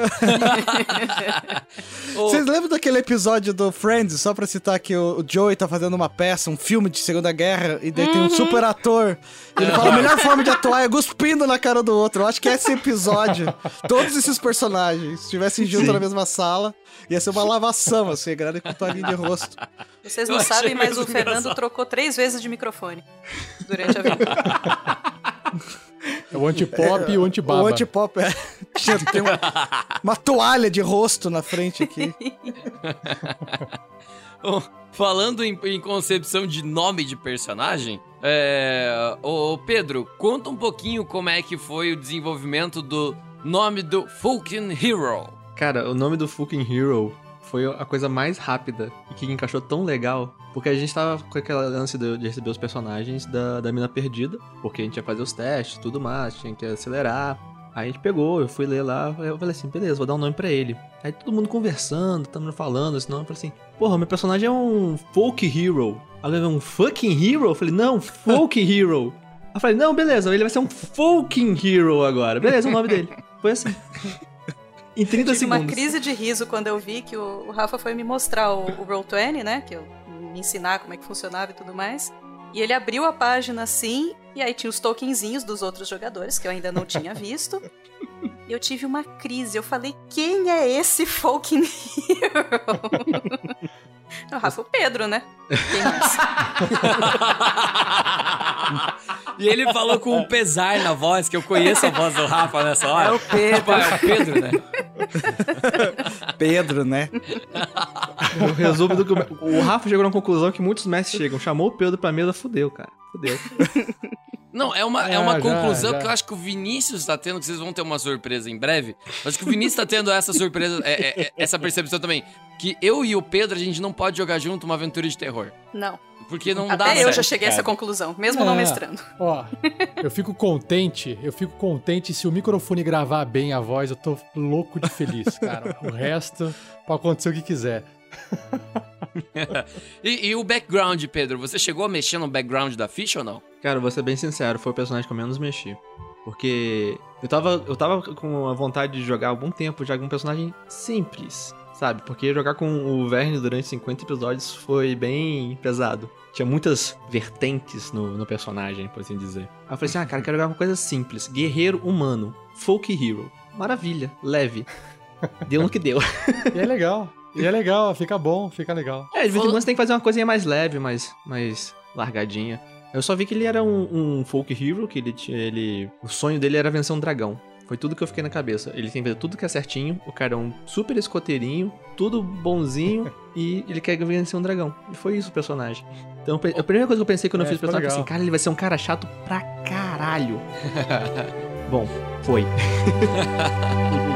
Vocês lembram daquele episódio do Friends, só pra citar que o Joey tá fazendo uma peça, um filme de Segunda Guerra, e daí tem um super ator. E ele fala, a melhor forma de atuar é cuspindo na cara do outro. Eu acho que esse episódio, todos esses personagens estivessem juntos na mesma sala, ia ser uma lavação, assim, a galera com toalhinha de rosto. Vocês Eu não achei sabem, mas o Fernando engraçado. trocou três vezes de microfone durante a aventura. É o antipop e o antibaba. O antipop é. Tem uma, uma toalha de rosto na frente aqui. ô, falando em, em concepção de nome de personagem, é. Ô, Pedro, conta um pouquinho como é que foi o desenvolvimento do nome do Fucking Hero. Cara, o nome do fucking Hero foi a coisa mais rápida e que encaixou tão legal. Porque a gente tava com aquela lance de, de receber os personagens da, da Mina Perdida. Porque a gente ia fazer os testes tudo mais, tinha que acelerar. Aí a gente pegou, eu fui ler lá, eu falei assim, beleza, vou dar um nome pra ele. Aí todo mundo conversando, todo mundo falando esse nome, eu falei assim, porra, meu personagem é um folk hero. Aí eu um fucking hero? Eu falei, não, folk hero. Aí eu falei, não, beleza, ele vai ser um fucking hero agora. Beleza, o nome dele. Foi assim. Em 30 Tive uma segundos. crise de riso quando eu vi que o, o Rafa foi me mostrar o, o Roll20, né? Que eu me ensinar como é que funcionava e tudo mais. E ele abriu a página assim, e aí tinha os tokenzinhos dos outros jogadores, que eu ainda não tinha visto. E eu tive uma crise. Eu falei, quem é esse fucking hero? o Rafa, o Pedro, né? Quem mais? E ele falou com um pesar na voz, que eu conheço a voz do Rafa nessa hora. É o Pedro. É o Pedro, né? Pedro, né? O resumo do que o- o Rafa chegou na conclusão que muitos mestres chegam. Chamou o Pedro pra mesa, fudeu, cara. Fudeu. Não, é uma, é Ah, uma já, conclusão já. que eu acho que o Vinícius tá tendo, que vocês vão ter uma surpresa em breve. Eu acho que o Vinícius tá tendo essa surpresa, é- é- é- essa percepção também. Que eu e o Pedro, a gente não pode jogar junto uma aventura de terror. Não. Porque não dá Até eu certo. já cheguei a essa conclusão, mesmo não É. mestrando. Ó, eu fico contente, eu fico contente se o microfone gravar bem a voz, eu tô louco de feliz, cara. O resto, pode acontecer o que quiser. E, e o background, Pedro? Você chegou a mexer no background da ficha ou não? Cara, vou ser bem sincero, foi o personagem que eu menos mexi. Porque eu tava, eu tava com a vontade de jogar há algum tempo já com um personagem simples, sabe? Porque jogar com o Verne durante 50 episódios foi bem pesado. Tinha muitas vertentes no, no personagem, por assim dizer. Aí eu falei assim, ah, cara, quero jogar uma coisa simples. Guerreiro humano. Folk hero. Maravilha. Leve. Deu no que deu. E é legal. E é legal, fica bom, fica legal. É, de vez em quando você tem que fazer uma coisinha mais leve, mais, mais largadinha. Eu só vi que ele era um, um folk hero, que ele tinha. Ele, o sonho dele era vencer um dragão. Foi tudo que eu fiquei na cabeça. Ele tem que fazer tudo que é certinho. O cara é um super escoteirinho, tudo bonzinho. e ele quer vencer um dragão. E foi isso o personagem. Então a primeira coisa que eu pensei quando eu É, fiz o personagem foi assim: cara, ele vai ser um cara chato pra caralho. Bom, foi.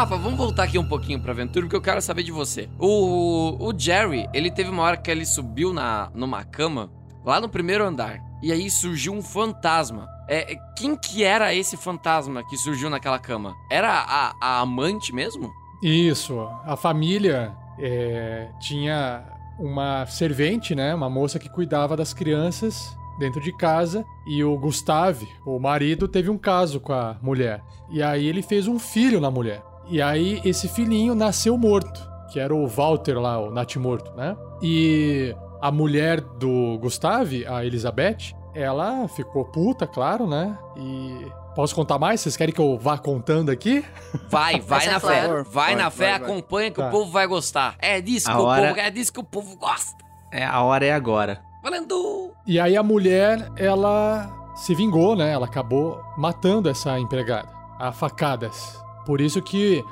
Rafa, vamos voltar aqui um pouquinho pra aventura, porque eu quero saber de você. O, o Jerry, ele teve uma hora que ele subiu na, numa cama, lá no primeiro andar, e aí surgiu um fantasma. É, é, quem que era esse fantasma que surgiu naquela cama? Era a, a amante mesmo? Isso, a família é, tinha uma servente, né? Uma moça que cuidava das crianças dentro de casa e o Gustave, o marido, teve um caso com a mulher. E aí ele fez um filho na mulher. E aí esse filhinho nasceu morto, que era o Walter lá, o natimorto, né? E a mulher do Gustave, a Elizabeth, ela ficou puta, claro, né? E posso contar mais? Vocês querem que eu vá contando aqui? Vai, vai Essa na é fé. Vai Vai, na fé, vai, vai. acompanha que Tá. o povo vai gostar. É disso que A o hora- povo, é disso que o povo gosta. É, a hora é agora. Valendo! E aí a mulher, ela se vingou, né? Ela acabou matando essa empregada, a facadas. Por isso que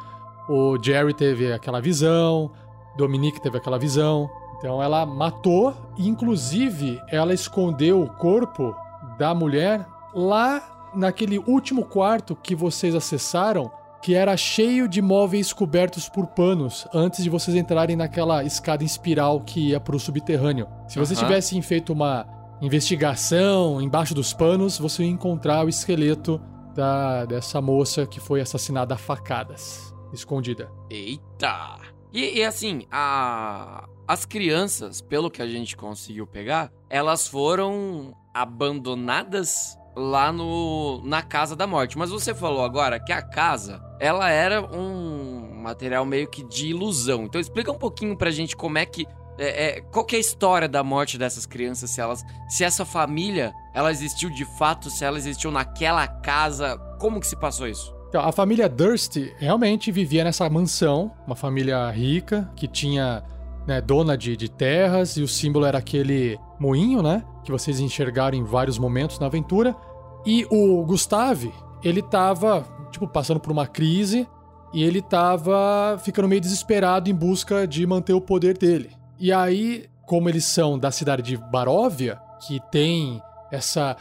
o Jerry teve aquela visão, Dominique teve aquela visão. Então ela matou e inclusive ela escondeu o corpo da mulher lá naquele último quarto que vocês acessaram, que era cheio de móveis cobertos por panos antes de vocês entrarem naquela escada em espiral que ia pro subterrâneo. Se vocês Aham. tivessem feito uma investigação embaixo dos panos, você ia encontrar o esqueleto da, dessa moça que foi assassinada a facadas, escondida. Eita! E, e assim, a... as crianças, pelo que a gente conseguiu pegar, elas foram abandonadas lá no na casa da morte. Mas você falou agora que a casa, ela era um material meio que de ilusão. Então explica um pouquinho pra gente como é que é, é, qual é a história da morte dessas crianças, se elas, se essa família, ela existiu de fato, se ela existiu naquela casa, como que se passou isso? Então, a família Durst realmente vivia nessa mansão, uma família rica que tinha né, dona de, de terras e o símbolo era aquele moinho, né? Que vocês enxergaram em vários momentos na aventura. E o Gustave, ele tava, tipo, passando por uma crise e ele tava ficando meio desesperado em busca de manter o poder dele. E aí, como eles são da cidade de Baróvia, que tem essa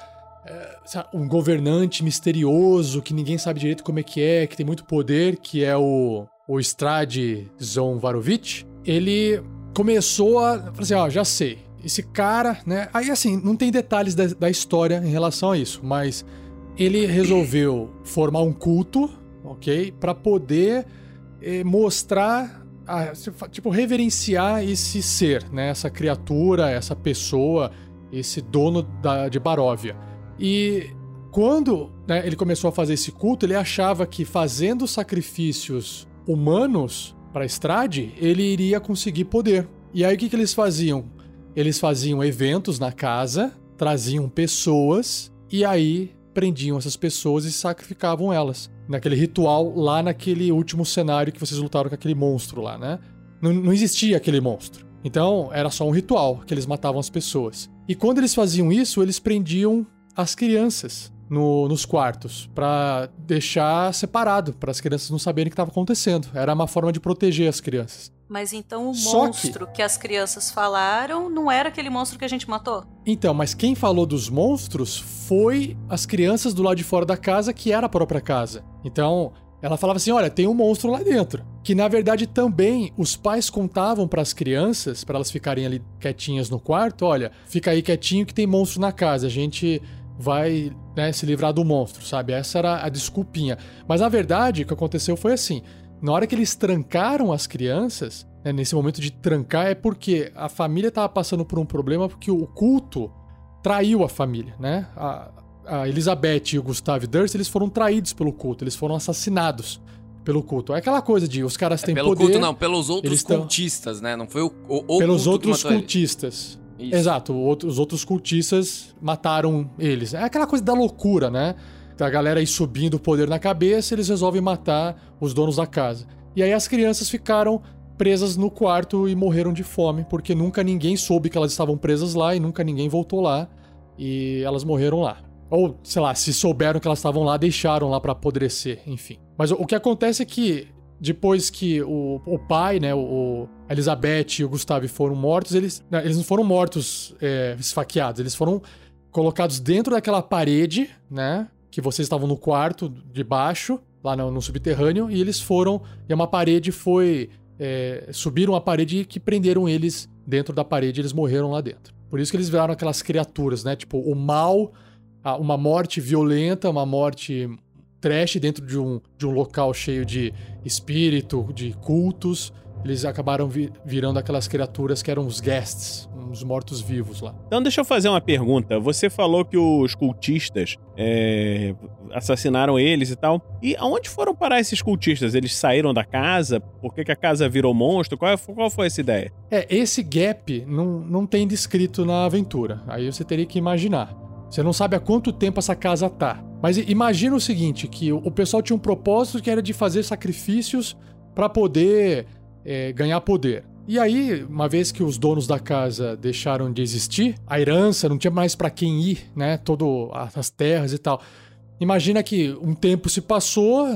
é, sa- um governante misterioso que ninguém sabe direito como é que é, que tem muito poder, que é o, o Strade Zonvarovic, ele começou a falar assim, ó, já sei, esse cara, né? Aí assim, não tem detalhes da, da história em relação a isso, mas ele resolveu formar um culto, ok? Pra poder eh, mostrar, a- tipo, reverenciar esse ser, né? Essa criatura, essa pessoa, esse dono da, de Baróvia. E quando né, ele começou a fazer esse culto, ele achava que fazendo sacrifícios humanos para Estrade, ele iria conseguir poder. E aí o que, que eles faziam? Eles faziam eventos na casa, traziam pessoas e aí prendiam essas pessoas e sacrificavam elas. Naquele ritual lá naquele último cenário que vocês lutaram com aquele monstro lá, né? Não, não existia aquele monstro. Então era só um ritual que eles matavam as pessoas. E quando eles faziam isso, eles prendiam as crianças no- nos quartos pra deixar separado, para as crianças não saberem o que estava acontecendo. Era uma forma de proteger as crianças. Mas então o Só que- monstro que... as crianças falaram não era aquele monstro que a gente matou? Então, mas quem falou dos monstros foi as crianças do lado de fora da casa, que era a própria casa. Então, ela falava assim: olha, tem um monstro lá dentro. Que na verdade também os pais contavam para as crianças, para elas ficarem ali quietinhas no quarto: olha, fica aí quietinho que tem monstro na casa, a gente vai né, se livrar do monstro, sabe? Essa era a desculpinha. Mas na verdade, o que aconteceu foi assim: na hora que eles trancaram as crianças, né, nesse momento de trancar, é porque a família estava passando por um problema porque o culto traiu a família, né? A, a Elizabeth e o Gustave Durst, eles foram traídos pelo culto, eles foram assassinados pelo culto. É aquela coisa de os caras têm Pelo poder... culto, não, pelos outros eles tão- cultistas, né? Não foi o, o, pelos culto outros cultistas. Exato, outro- os outros cultistas mataram eles. É aquela coisa da loucura, né? Da galera aí subindo o poder na cabeça, eles resolvem matar os donos da casa. E aí as crianças ficaram presas no quarto e morreram de fome, porque nunca ninguém soube que elas estavam presas lá e nunca ninguém voltou lá e elas morreram lá. Ou, sei lá, se souberam que elas estavam lá, deixaram lá pra apodrecer, enfim. Mas o, que acontece é que depois que o, o pai, né, o, a Elizabeth e o Gustavo foram mortos, eles, né, eles não foram mortos é, esfaqueados, eles foram colocados dentro daquela parede, né, que vocês estavam no quarto de baixo, lá no, no subterrâneo, e eles foram, e uma parede foi, é, subiram a parede que prenderam eles dentro da parede, eles morreram lá dentro. Por isso que eles viraram aquelas criaturas, né, tipo, o mal, uma morte violenta, uma morte trash dentro de um, de um local cheio de espírito, de cultos. Eles acabaram vi- virando aquelas criaturas que eram os guests, uns mortos-vivos lá. Então deixa eu fazer uma pergunta. Você falou que os cultistas é, assassinaram eles e tal. E aonde foram parar esses cultistas? Eles saíram da casa? Por que, que a casa virou monstro? Qual, é- qual foi essa ideia? É, esse gap não, não tem descrito na aventura. Aí você teria que imaginar. Você não sabe há quanto tempo essa casa tá. Mas imagina o seguinte, que o pessoal tinha um propósito que era de fazer sacrifícios para poder é, ganhar poder. E aí, uma vez que os donos da casa deixaram de existir, a herança não tinha mais para quem ir, né? Todo a- as terras e tal. Imagina que um tempo se passou,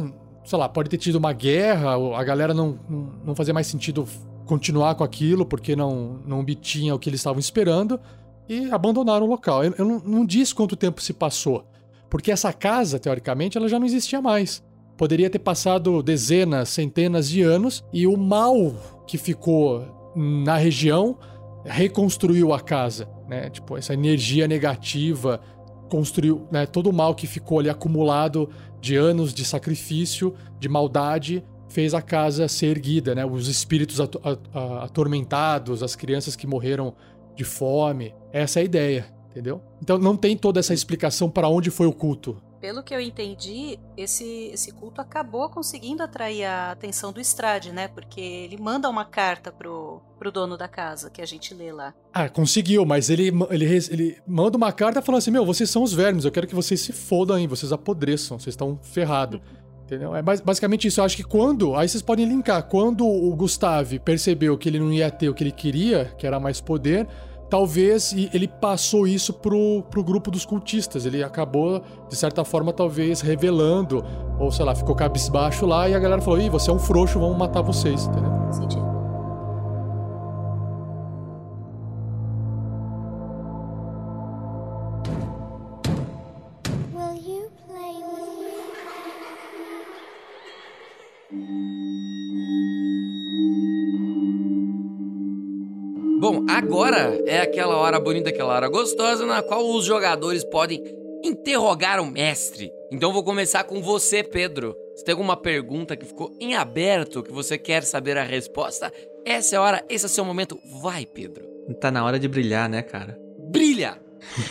sei lá, pode ter tido uma guerra, a galera não, não, fazia mais sentido continuar com aquilo porque não, não obtinha o que eles estavam esperando e abandonaram o local. Eu, eu não, não disse quanto tempo se passou, porque essa casa, teoricamente, ela já não existia mais. Poderia ter passado dezenas, centenas de anos e o mal que ficou na região reconstruiu a casa, né? Tipo, essa energia negativa construiu, né, todo o mal que ficou ali acumulado de anos de sacrifício, de maldade, fez a casa ser erguida, né? Os espíritos ato- a- a- atormentados, as crianças que morreram de fome. Essa é a ideia, entendeu? Então não tem toda essa explicação para onde foi o culto. Pelo que eu entendi, esse, esse culto acabou conseguindo atrair a atenção do Strade, né? Porque ele manda uma carta pro, pro dono da casa, que a gente lê lá. Ah, conseguiu, mas ele, ele, ele manda uma carta falando assim: Meu, vocês são os vermes, eu quero que vocês se fodam aí, vocês apodreçam, vocês estão ferrados. Entendeu? É bas- basicamente isso. Eu acho que quando. Aí vocês podem linkar. Quando o Gustave percebeu que ele não ia ter o que ele queria, que era mais poder, talvez ele passou isso pro, pro grupo dos cultistas. Ele acabou, de certa forma, talvez revelando, ou sei lá, ficou cabisbaixo lá e a galera falou: Ih, você é um frouxo, vamos matar vocês, entendeu? Sentido. Agora é aquela hora bonita, aquela hora gostosa na qual os jogadores podem interrogar o mestre. Então vou começar com você, Pedro. Se tem alguma pergunta que ficou em aberto que você quer saber a resposta, essa é a hora, esse é o seu momento. Vai, Pedro. Tá na hora de brilhar, né, cara? Brilha!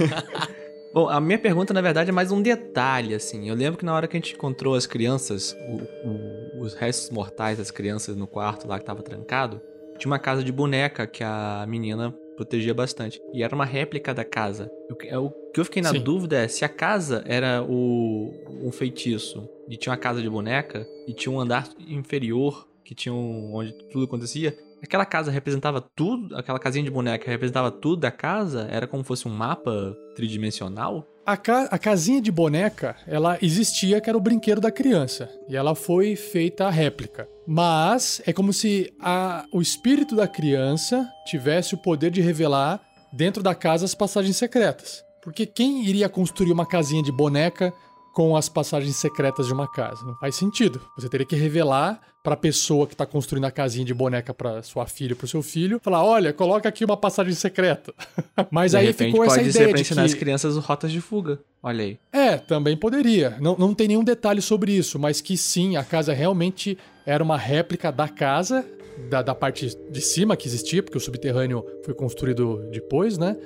Bom, a minha pergunta, na verdade, é mais um detalhe, assim. Eu lembro que na hora que a gente encontrou as crianças, o- o- os restos mortais das crianças no quarto lá que tava trancado, tinha uma casa de boneca que a menina protegia bastante. E era uma réplica da casa. O que- O que eu fiquei na Sim. dúvida é se a casa era o, um feitiço e tinha uma casa de boneca e tinha um andar inferior que tinha um, onde tudo acontecia. Aquela casa representava tudo, aquela casinha de boneca representava tudo da casa? Era como se fosse um mapa tridimensional? A, ca- a casinha de boneca, ela existia, que era o brinquedo da criança. E ela foi feita a réplica. Mas é como se a- o espírito da criança tivesse o poder de revelar dentro da casa as passagens secretas. Porque quem iria construir uma casinha de boneca com as passagens secretas de uma casa. Não faz sentido. Você teria que revelar para a pessoa que está construindo a casinha de boneca para sua filha, para o seu filho, falar: olha, coloca aqui uma passagem secreta. Mas de aí ficou essa ideia de ensinar que as crianças rotas de fuga. Olha aí. é, também poderia. Não, não tem nenhum detalhe sobre isso, mas que sim, a casa realmente era uma réplica da casa, da, da parte de cima que existia, porque o subterrâneo foi construído depois, né?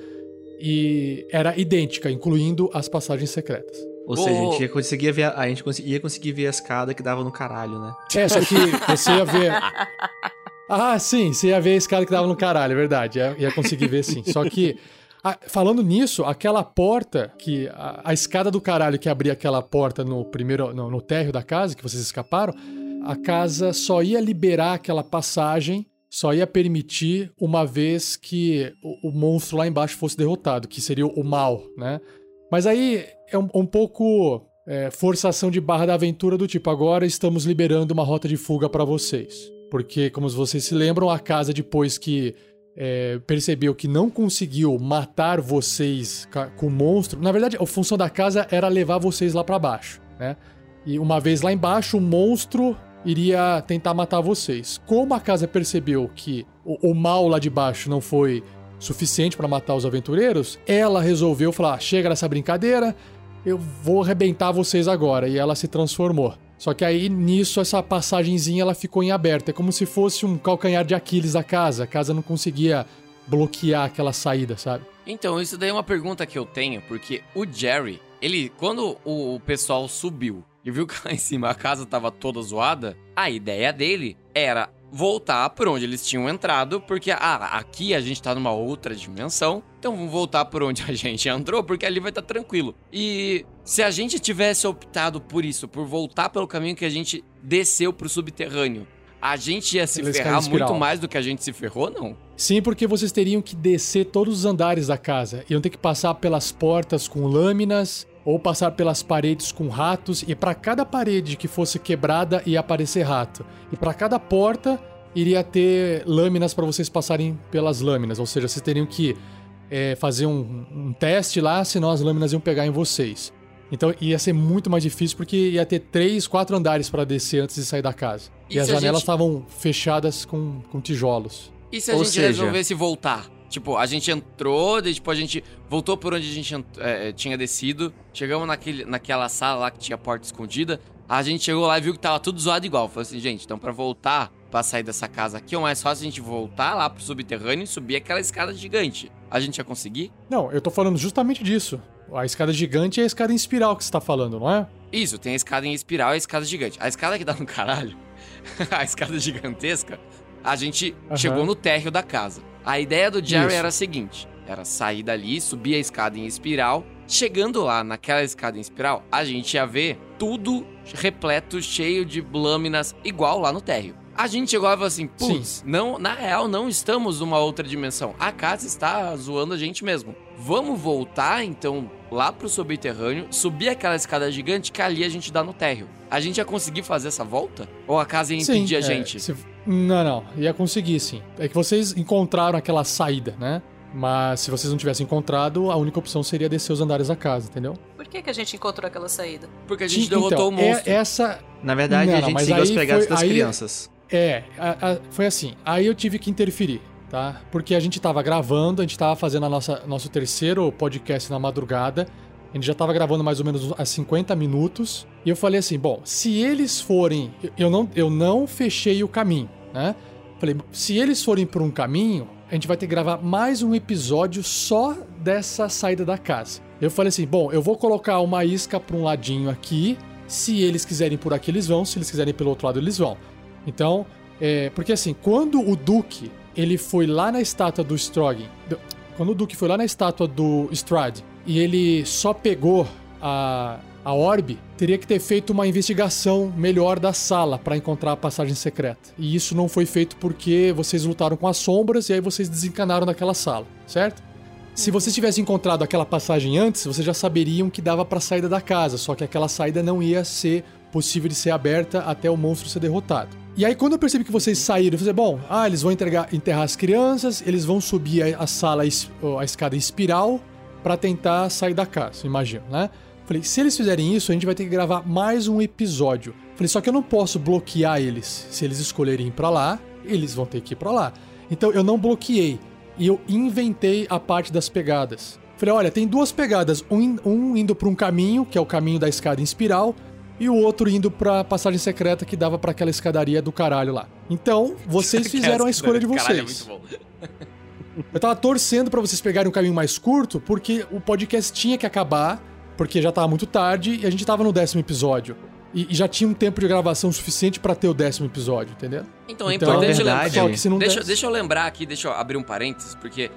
E era idêntica, incluindo as passagens secretas. Ou seja, a gente ia conseguir ver, a a gente ia conseguir ver a escada que dava no caralho, né? É, só que você ia ver. Ah, sim, você ia ver a escada que dava no caralho, é verdade. Ia, ia conseguir ver sim. Só que, falando nisso, aquela porta, que a, a escada do caralho que abria aquela porta no primeiro. No, no térreo da casa, que vocês escaparam, a casa só ia liberar aquela passagem, só ia permitir uma vez que o, o monstro lá embaixo fosse derrotado, que seria o mal, né? Mas aí é um, um pouco é, forçação de barra da aventura do tipo, agora estamos liberando uma rota de fuga para vocês. Porque, como vocês se lembram, a casa, depois que é, percebeu que não conseguiu matar vocês com o monstro, na verdade, a função da casa era levar vocês lá para baixo, né? E uma vez lá embaixo, o monstro iria tentar matar vocês. Como a casa percebeu que o, o mal lá de baixo não foi suficiente para matar os aventureiros, ela resolveu falar: "Ah, chega dessa brincadeira, eu vou arrebentar vocês agora. E ela se transformou. Só que aí nisso essa passagenzinha ela ficou em aberto. É como se fosse um calcanhar de Aquiles da casa. A casa não conseguia bloquear aquela saída, sabe? Então, isso daí é uma pergunta que eu tenho, porque o Jerry, ele, quando o pessoal subiu e viu que lá em cima a casa tava toda zoada, a ideia dele era voltar por onde eles tinham entrado, porque ah, aqui a gente tá numa outra dimensão, então vamos voltar por onde a gente entrou, porque ali vai estar tranquilo. E se a gente tivesse optado por isso, por voltar pelo caminho que a gente desceu pro subterrâneo, a gente ia se Eles ferrar muito mais do que a gente se ferrou, não? Sim, porque vocês teriam que descer todos os andares da casa. Iam ter que passar pelas portas com lâminas ou passar pelas paredes com ratos e para cada parede que fosse quebrada ia aparecer rato. E para cada porta iria ter lâminas para vocês passarem pelas lâminas, ou seja, vocês teriam que é, fazer um, um teste lá, senão as lâminas iam pegar em vocês. Então ia ser muito mais difícil porque ia ter três, quatro andares para descer antes de sair da casa. E E, as janelas gente- estavam fechadas com, com tijolos. E se a Ou gente seja- resolvesse voltar? Tipo, a gente entrou, daí, tipo, a gente voltou por onde a gente ent- é, tinha descido, chegamos naquele, naquela sala lá que tinha porta escondida, a gente chegou lá e viu que tava tudo zoado igual. Falou assim, gente, então pra voltar, pra sair dessa casa aqui, é mais fácil a gente voltar lá pro subterrâneo e subir aquela escada gigante. A gente ia conseguir? Não, eu tô falando justamente disso. A escada gigante é a escada em espiral que você tá falando, não é? Isso, tem a escada em espiral e a escada gigante. A escada que dá no caralho, a escada gigantesca, a gente Aham. chegou no térreo da casa. A ideia do Jerry Isso. era a seguinte: era sair dali, subir a escada em espiral. Chegando lá naquela escada em espiral, a gente ia ver tudo repleto, cheio de lâminas, igual lá no térreo. A gente chegou e falou assim: putz, não, na real, não estamos numa outra dimensão. A casa está zoando a gente mesmo. Vamos voltar, então, lá pro subterrâneo, subir aquela escada gigante que ali a gente dá no térreo. A gente ia conseguir fazer essa volta? Ou a casa ia impedir a é, gente? se- Não, não. Ia conseguir, sim. É que vocês encontraram aquela saída, né? Mas se vocês não tivessem encontrado, a única opção seria descer os andares da casa, entendeu? Por que, que a gente encontrou aquela saída? Porque a gente Então, derrotou o é- monstro. essa Na verdade, Não, a gente seguiu as pegadas foi- das aí- crianças. É, a- a- foi assim. Aí eu tive que interferir, tá? Porque a gente tava gravando, a gente tava fazendo a nossa, nosso terceiro podcast na madrugada. Gente já tava gravando mais ou menos há 50 minutos. E eu falei assim: bom, se eles forem. eu- não, eu não fechei o caminho, né? Falei, se eles forem por um caminho, a gente vai ter que gravar mais um episódio só dessa saída da casa. Eu falei assim: bom, eu vou colocar uma isca pra um ladinho aqui. Se eles quiserem por aqui, eles vão. Se eles quiserem pelo outro lado, eles vão. Então, é, porque assim, quando o Duque ele foi lá na estátua do Strogan, quando o Duque foi lá na estátua do Strad e ele só pegou a, a orbe, teria que ter feito uma investigação melhor da sala para encontrar a passagem secreta. E isso não foi feito porque vocês lutaram com as sombras e aí vocês desencanaram daquela sala, certo? Se vocês tivessem encontrado aquela passagem antes, vocês já saberiam que dava pra saída da casa, só que aquela saída não ia ser possível de ser aberta até o monstro ser derrotado. E aí, quando eu percebi que vocês saíram, eu falei, bom, ah, eles vão entregar, enterrar as crianças, eles vão subir a, a sala, a escada espiral pra tentar sair da casa, imagino, né? Falei, se eles fizerem isso, a gente vai ter que gravar mais um episódio. Falei, só que eu não posso bloquear eles. Se eles escolherem ir pra lá, eles vão ter que ir pra lá. Então eu não bloqueei. E eu inventei a parte das pegadas. Falei, olha, tem duas pegadas. Um, um indo pra um caminho, que é o caminho da escada em espiral, e o outro indo pra passagem secreta que dava pra aquela escadaria do caralho lá. Então, vocês fizeram a escolha de Caralho, é vocês. muito bom. Eu tava torcendo pra vocês pegarem um caminho mais curto, porque o podcast tinha que acabar, porque já tava muito tarde e a gente tava no décimo episódio. E, e já tinha um tempo de gravação suficiente pra ter o décimo episódio, entendeu? Então é Então, importante verdade, lembrar. Só que se não Deixa, desse- deixa eu lembrar aqui, deixa eu abrir um parênteses, porque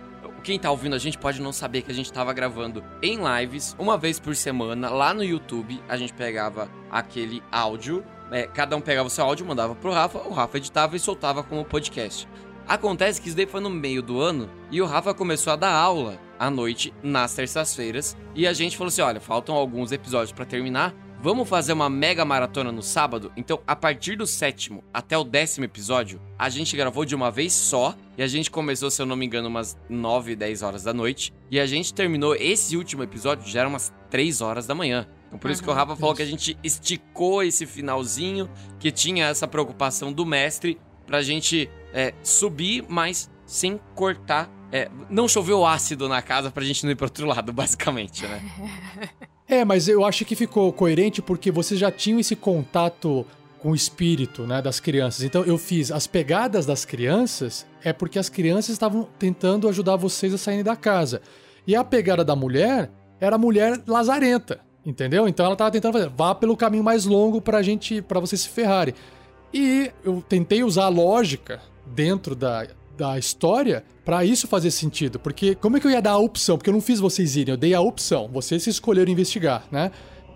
quem tá ouvindo a gente pode não saber que a gente tava gravando em lives, uma vez por semana, lá no YouTube. A gente pegava aquele áudio, é, cada um pegava o seu áudio, mandava pro Rafa, o Rafa editava e soltava como podcast. Acontece que isso daí foi no meio do ano e o Rafa começou a dar aula à noite nas terças-feiras e a gente falou assim: olha, faltam alguns episódios pra terminar. Vamos fazer uma mega maratona no sábado? Então, a partir do sétimo até o décimo episódio, a gente gravou de uma vez só. E a gente começou, se eu não me engano, umas 9, 10 horas da noite. E a gente terminou esse último episódio, já era umas 3 horas da manhã. Então, por isso que o Rafa falou que a gente esticou esse finalzinho, que tinha essa preocupação do mestre, pra gente é, subir, mas sem cortar. É, não choveu ácido na casa pra gente não ir pro outro lado, basicamente, né? É, mas eu acho que ficou coerente porque vocês já tinham esse contato com o espírito, né, das crianças. Então eu fiz as pegadas das crianças é porque as crianças estavam tentando ajudar vocês a saírem da casa. E a pegada da mulher era a mulher lazarenta, entendeu? Então ela tava tentando fazer, vá pelo caminho mais longo pra gente, para vocês se ferrarem. E eu tentei usar a lógica dentro da, da história pra isso fazer sentido. Porque como é que eu ia dar a opção? Porque eu não fiz vocês irem, eu dei a opção. Vocês se escolheram investigar, né?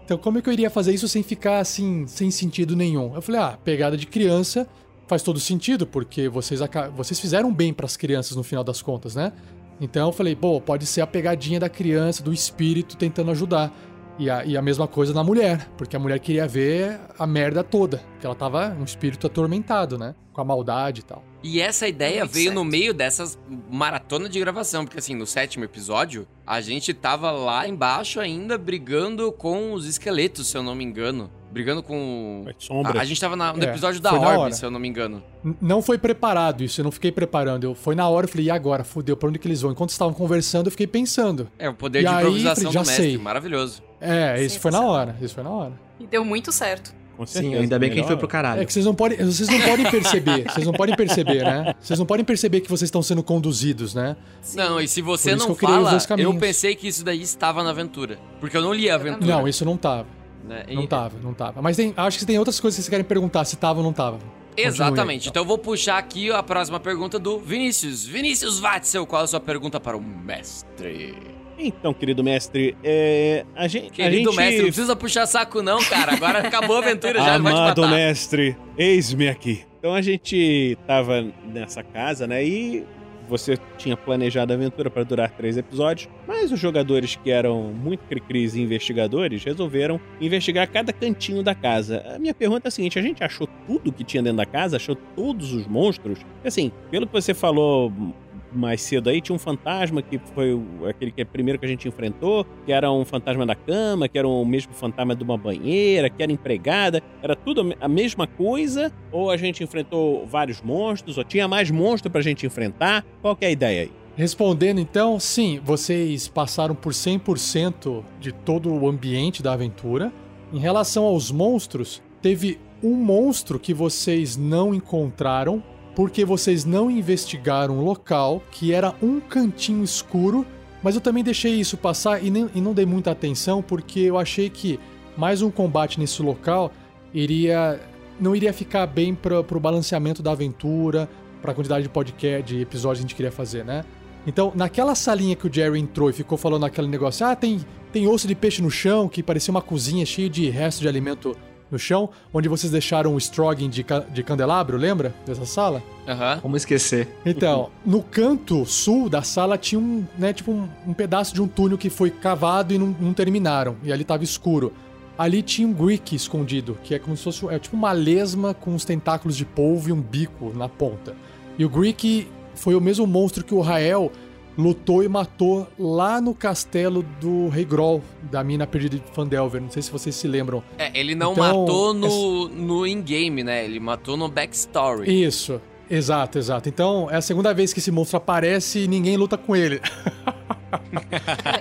Então como é que eu iria fazer isso sem ficar assim, sem sentido nenhum? Eu falei, ah, pegada de criança faz todo sentido, porque vocês, vocês fizeram bem pras crianças no final das contas, né? Então eu falei, pô, pode ser a pegadinha da criança, do espírito tentando ajudar. E a, e a mesma coisa na mulher, porque a mulher queria ver a merda toda. Que ela tava um espírito atormentado, né? Com a maldade e tal. E essa ideia Muito veio no certo. meio dessas maratona de gravação, porque assim, no sétimo episódio, a gente tava lá embaixo ainda brigando com os esqueletos, se eu não me engano. Brigando com. As sombras. A, a gente tava na- no É, episódio da Orbe, hora. se eu não me engano. N- Não foi preparado isso, eu não fiquei preparando. Eu, foi na hora, eu falei, e agora? Fudeu, pra onde que eles vão? Enquanto estavam conversando, eu fiquei pensando. É, o poder E de aí, improvisação falei, já do mestre. sei. Maravilhoso. É, isso foi na hora, isso foi na hora. E deu muito certo. Com Sim, certeza, ainda bem que a gente foi pro caralho. É que vocês não podem, vocês não podem perceber, vocês não podem perceber, né? Vocês não podem perceber que vocês estão sendo conduzidos, né? Não, e se você não eu fala, eu pensei que isso daí estava na aventura. Porque eu não li a aventura. Não, isso não tava. né? E- Não tava, não tava. Mas tem, acho que tem outras coisas que vocês querem perguntar, se tava ou não tava. Aí, Exatamente. Então eu vou puxar aqui a próxima pergunta do Vinícius. Vinícius Watzel, qual é a sua pergunta para o mestre? Então, querido mestre, é, a gente. a Querido gente... mestre, não precisa puxar saco não, cara. Agora acabou a aventura, já ele vai te Amado matar. mestre, eis-me aqui. Então a gente tava nessa casa, né? E você tinha planejado a aventura para durar três episódios, mas os jogadores que eram muito cri-cris e investigadores resolveram investigar cada cantinho da casa. A minha pergunta é a seguinte: a gente achou tudo que tinha dentro da casa? Achou todos os monstros? Assim, pelo que você falou mais cedo aí, tinha um fantasma que foi aquele que é primeiro que a gente enfrentou, que era um fantasma da cama, que era o mesmo fantasma de uma banheira, que era empregada. Era tudo a mesma coisa? Ou a gente enfrentou vários monstros? Ou tinha mais monstro pra gente enfrentar? Qual que é a ideia aí? Respondendo então, sim, vocês passaram por 100% de todo o ambiente da aventura. Em relação aos monstros, teve um monstro que vocês não encontraram porque vocês não investigaram o local, que era um cantinho escuro, mas eu também deixei isso passar e, nem- e não dei muita atenção porque eu achei que mais um combate nesse local iria não iria ficar bem para o balanceamento da aventura, para a quantidade de podcast, de episódios que a gente queria fazer, né? Então, naquela salinha que o Jerry entrou e ficou falando aquele negócio, ah, tem, tem osso de peixe no chão, que parecia uma cozinha cheia de resto de alimento no chão, onde vocês deixaram o Strogging de, ca- de candelabro, lembra? Dessa sala? Aham. Como esquecer? Então, no canto sul da sala tinha um, né, tipo um, um pedaço de um túnel que foi cavado e não, não terminaram, e ali tava escuro. Ali tinha um Greek escondido, que é como se fosse é tipo uma lesma com uns tentáculos de polvo e um bico na ponta. E o Greek foi o mesmo monstro que o Rael lutou e matou lá no castelo do Rei Groll, da mina perdida de Fandelver. Não sei se vocês se lembram. É, ele não Então, matou no, no in-game, né? Ele matou no backstory. Isso, exato, exato. Então é a segunda vez que esse monstro aparece e ninguém luta com ele.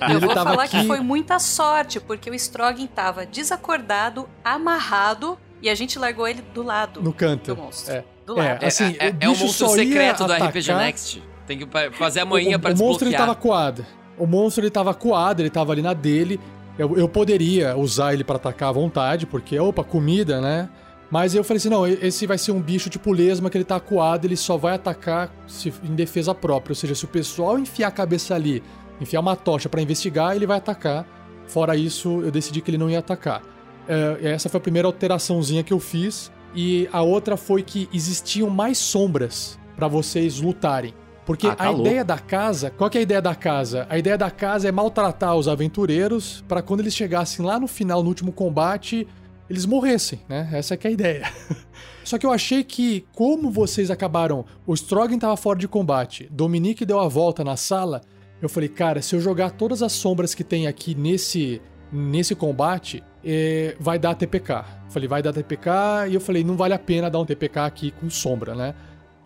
Eu Ele vou falar aqui- que foi muita sorte, porque o Strogan tava desacordado, amarrado, e a gente largou ele do lado No canto. do monstro. É. Do É, lado. É, assim, é, o é o bicho monstro só ia secreto do atacar- RPG Next. Tem que fazer a manhinha o, pra o monstro ele desbloquear. tava coado. O monstro ele tava coado, ele tava ali na dele. Eu, eu poderia usar ele pra atacar à vontade, porque, opa, comida, né? Mas eu falei assim: não, esse vai ser um bicho tipo lesma que ele tá acuado, ele só vai atacar se- em defesa própria. Ou seja, se o pessoal enfiar a cabeça ali, enfiar uma tocha pra investigar, ele vai atacar. Fora isso, eu decidi que ele não ia atacar. É, essa foi a primeira alteraçãozinha que eu fiz. E a outra foi que existiam mais sombras pra vocês lutarem. Porque Ah, tá a louco. ideia da casa, qual que é a ideia da casa? A ideia da casa é maltratar os aventureiros pra quando eles chegassem lá no final, no último combate, eles morressem, né? Essa que é a ideia. Só que eu achei que, como vocês acabaram, o Strogan tava fora de combate, Dominique deu a volta na sala, eu falei, cara, se eu jogar todas as sombras que tem aqui nesse nesse combate, é, vai dar TPK. Falei, vai dar TPK, e eu falei, não vale a pena dar um TPK aqui com sombra, né?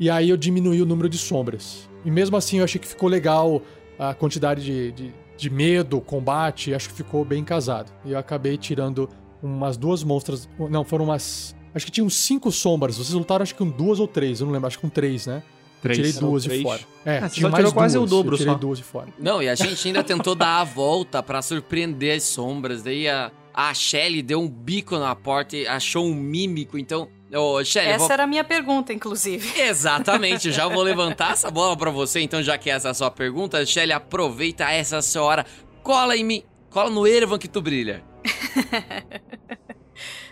E aí eu diminuí o número de sombras. E mesmo assim eu achei que ficou legal a quantidade de, de, de medo, combate, acho que ficou bem casado. E eu acabei tirando umas duas monstras. Não, foram umas. Acho que tinham cinco sombras. Vocês lutaram acho que com duas ou três, eu não lembro, acho que com três, né? Três. Eu tirei Eram duas de três. fora. É, Ah, tinha só mais tirou quase duas. o dobro eu tirei só. duas de fora. Não, e a gente ainda tentou dar a volta pra surpreender as sombras. Daí a, a Shelly deu um bico na porta e achou um mímico. Então, ô, Shelly, Essa vou... era a minha pergunta, inclusive. Exatamente, já vou levantar essa bola pra você. Então, já que essa é a sua pergunta, Shelly, aproveita essa sua hora. Cola em mim, cola no Ervan que tu brilha.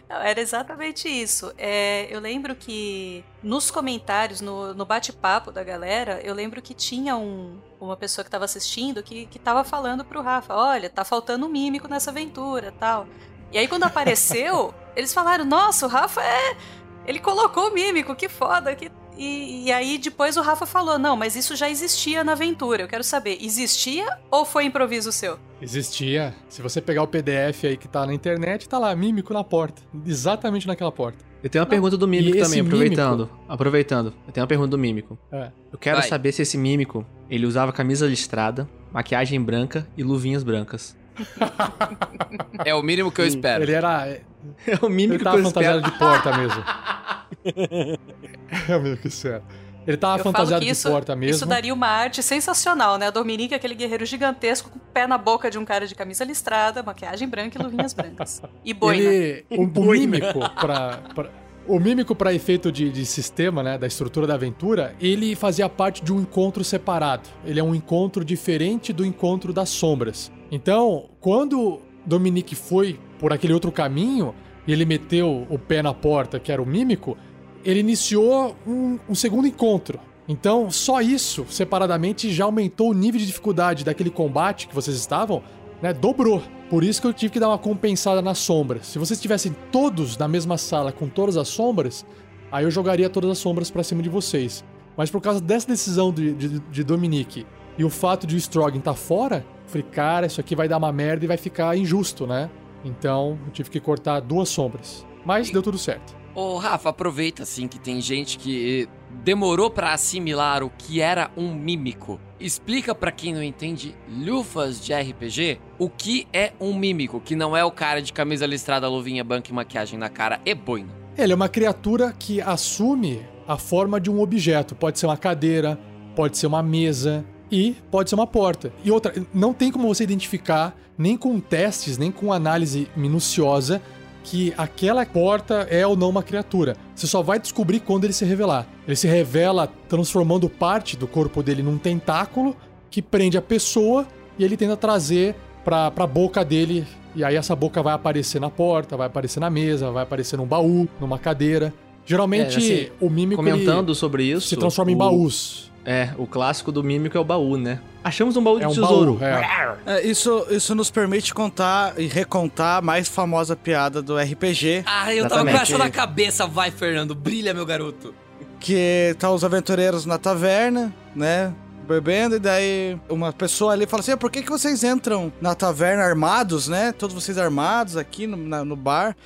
Não, era exatamente isso. É, eu lembro que nos comentários, no, no bate-papo da galera, eu lembro que tinha um- uma pessoa que estava assistindo que, que tava falando pro Rafa: olha, tá faltando um mímico nessa aventura tal. E aí, quando apareceu, eles falaram: nossa, o Rafa é. Ele colocou o mímico, que foda. Que... E, e aí, depois o Rafa falou: não, mas isso já existia na aventura. Eu quero saber, existia ou foi improviso seu? Existia. Se você pegar o PDF aí que tá na internet, tá lá, mímico na porta. Exatamente naquela porta. Eu tenho uma pergunta do mímico E esse também, aproveitando. Aproveitando. Eu tenho uma pergunta do mímico. É. Eu quero Vai. saber se esse mímico, ele usava camisa listrada, maquiagem branca e luvinhas brancas. É o mínimo que eu espero. Ele era. É o mímico Ele que tava espero. fantasiado de porta mesmo. é meio que sério. Ele tava Eu fantasiado que de isso, porta mesmo. isso daria uma arte sensacional, né? A Dominique, aquele guerreiro gigantesco, com o pé na boca de um cara de camisa listrada, maquiagem branca e luvinhas brancas. E boina. Ele, o, o mímico pra, pra- o mímico para efeito de, de sistema, né, da estrutura da aventura, ele fazia parte de um encontro separado. Ele é um encontro diferente do encontro das sombras. Então, quando Dominique foi por aquele outro caminho e ele meteu o pé na porta, que era o mímico, ele iniciou um, um segundo encontro. Então, só isso, separadamente, já aumentou o nível de dificuldade daquele combate que vocês estavam, né? Dobrou. Por isso que eu tive que dar uma compensada nas sombras. Se vocês estivessem todos na mesma sala com todas as sombras, aí eu jogaria todas as sombras pra cima de vocês. Mas por causa dessa decisão de, de, de Dominique e o fato de o Strogan estar fora, eu falei, cara, isso aqui vai dar uma merda e vai ficar injusto, né? Então eu tive que cortar duas sombras. Mas deu tudo certo. Ô, Rafa, aproveita assim que tem gente que demorou pra assimilar o que era um mímico. Explica pra quem não entende lufas de RPG o que é um mímico, que não é o cara de camisa listrada, luvinha, banca e maquiagem na cara e boina. Ele é uma criatura que assume a forma de um objeto. Pode ser uma cadeira, pode ser uma mesa e pode ser uma porta. E outra, não tem como você identificar, nem com testes, nem com análise minuciosa, que aquela porta é ou não uma criatura. Você só vai descobrir quando ele se revelar. Ele se revela transformando parte do corpo dele num tentáculo que prende a pessoa e ele tenta trazer pra, pra boca dele. E aí essa boca vai aparecer na porta, vai aparecer na mesa, vai aparecer num baú, numa cadeira. Geralmente É, assim, o mímico Comentando sobre isso. se transforma em o- baús. É, o clássico do mímico é o baú, né? Achamos um baú de É um tesouro. baú, é. É, isso, isso nos permite contar e recontar a mais famosa piada do RPG, Ah, eu tava com Exatamente. essa na cabeça. Vai, Fernando, brilha, meu garoto. que tá os aventureiros na taverna, né? bebendo, e daí uma pessoa ali fala assim: "Ah, por que, que vocês entram na taverna armados, né? Todos vocês armados aqui no, na- no bar.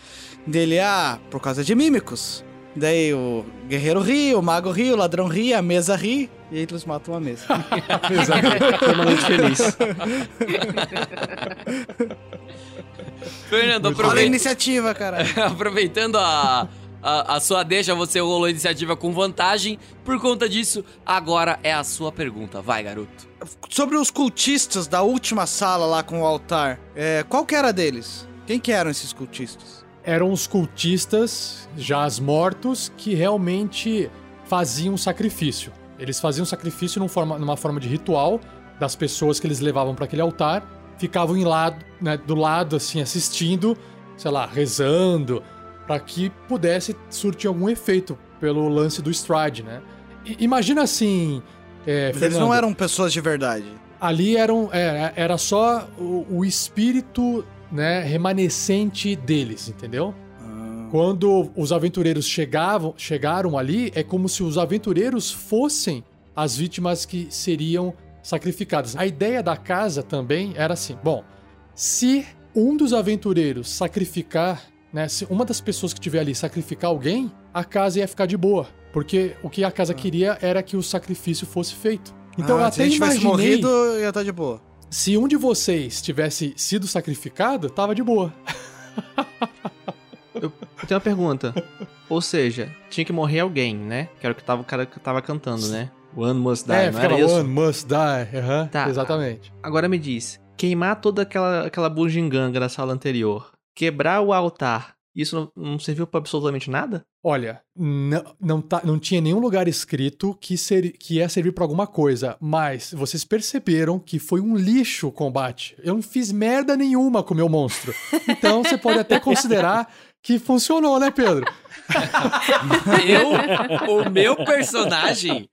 Dele, ah, por causa de mímicos. Daí o guerreiro ri, o mago ri, o ladrão ri, a mesa ri, e aí eles matam a mesa. Foi uma noite feliz. Fernando, Olha a aproveita, iniciativa, cara. aproveitando a, a, a sua deixa, você rolou a iniciativa com vantagem. Por conta disso, agora é a sua pergunta. Vai, garoto. Sobre os cultistas da última sala lá com o altar, é, qual que era deles? Quem que eram esses cultistas? Eram os cultistas, já mortos, que realmente faziam sacrifício. Eles faziam sacrifício num forma- numa forma de ritual das pessoas que eles levavam para aquele altar, ficavam em lado, né, do lado, assim, assistindo, sei lá, rezando, para que pudesse surtir algum efeito pelo lance do Stride, né? I- imagina assim. é, Mas eles não Fernando, eram pessoas de verdade. Ali eram, é, era só o, o espírito né, remanescente deles, entendeu? Quando os aventureiros chegavam, chegaram ali, é como se os aventureiros fossem as vítimas que seriam sacrificadas. A ideia da casa também era assim: bom, se um dos aventureiros sacrificar, né, se uma das pessoas que estiver ali sacrificar alguém, a casa ia ficar de boa, porque o que a casa queria era que o sacrifício fosse feito. Então eu Ah, se até ele tivesse imaginei morrido, ia estar de boa. Se um de vocês tivesse sido sacrificado, tava de boa. Eu tenho uma pergunta. Ou seja, tinha que morrer alguém, né? Que era o que tava, o cara que tava cantando, né? One must die, é, não era isso? one must die. aham, Tá. Exatamente. Agora me diz, queimar toda aquela, aquela bugiganga da sala anterior, quebrar o altar, isso não, não serviu pra absolutamente nada? Olha, não, não, tá, não tinha nenhum lugar escrito que, ser, que ia servir pra alguma coisa, mas vocês perceberam que foi um lixo o combate. Eu não fiz merda nenhuma com o meu monstro. Então você pode até considerar que funcionou, né, Pedro? Eu, o meu personagem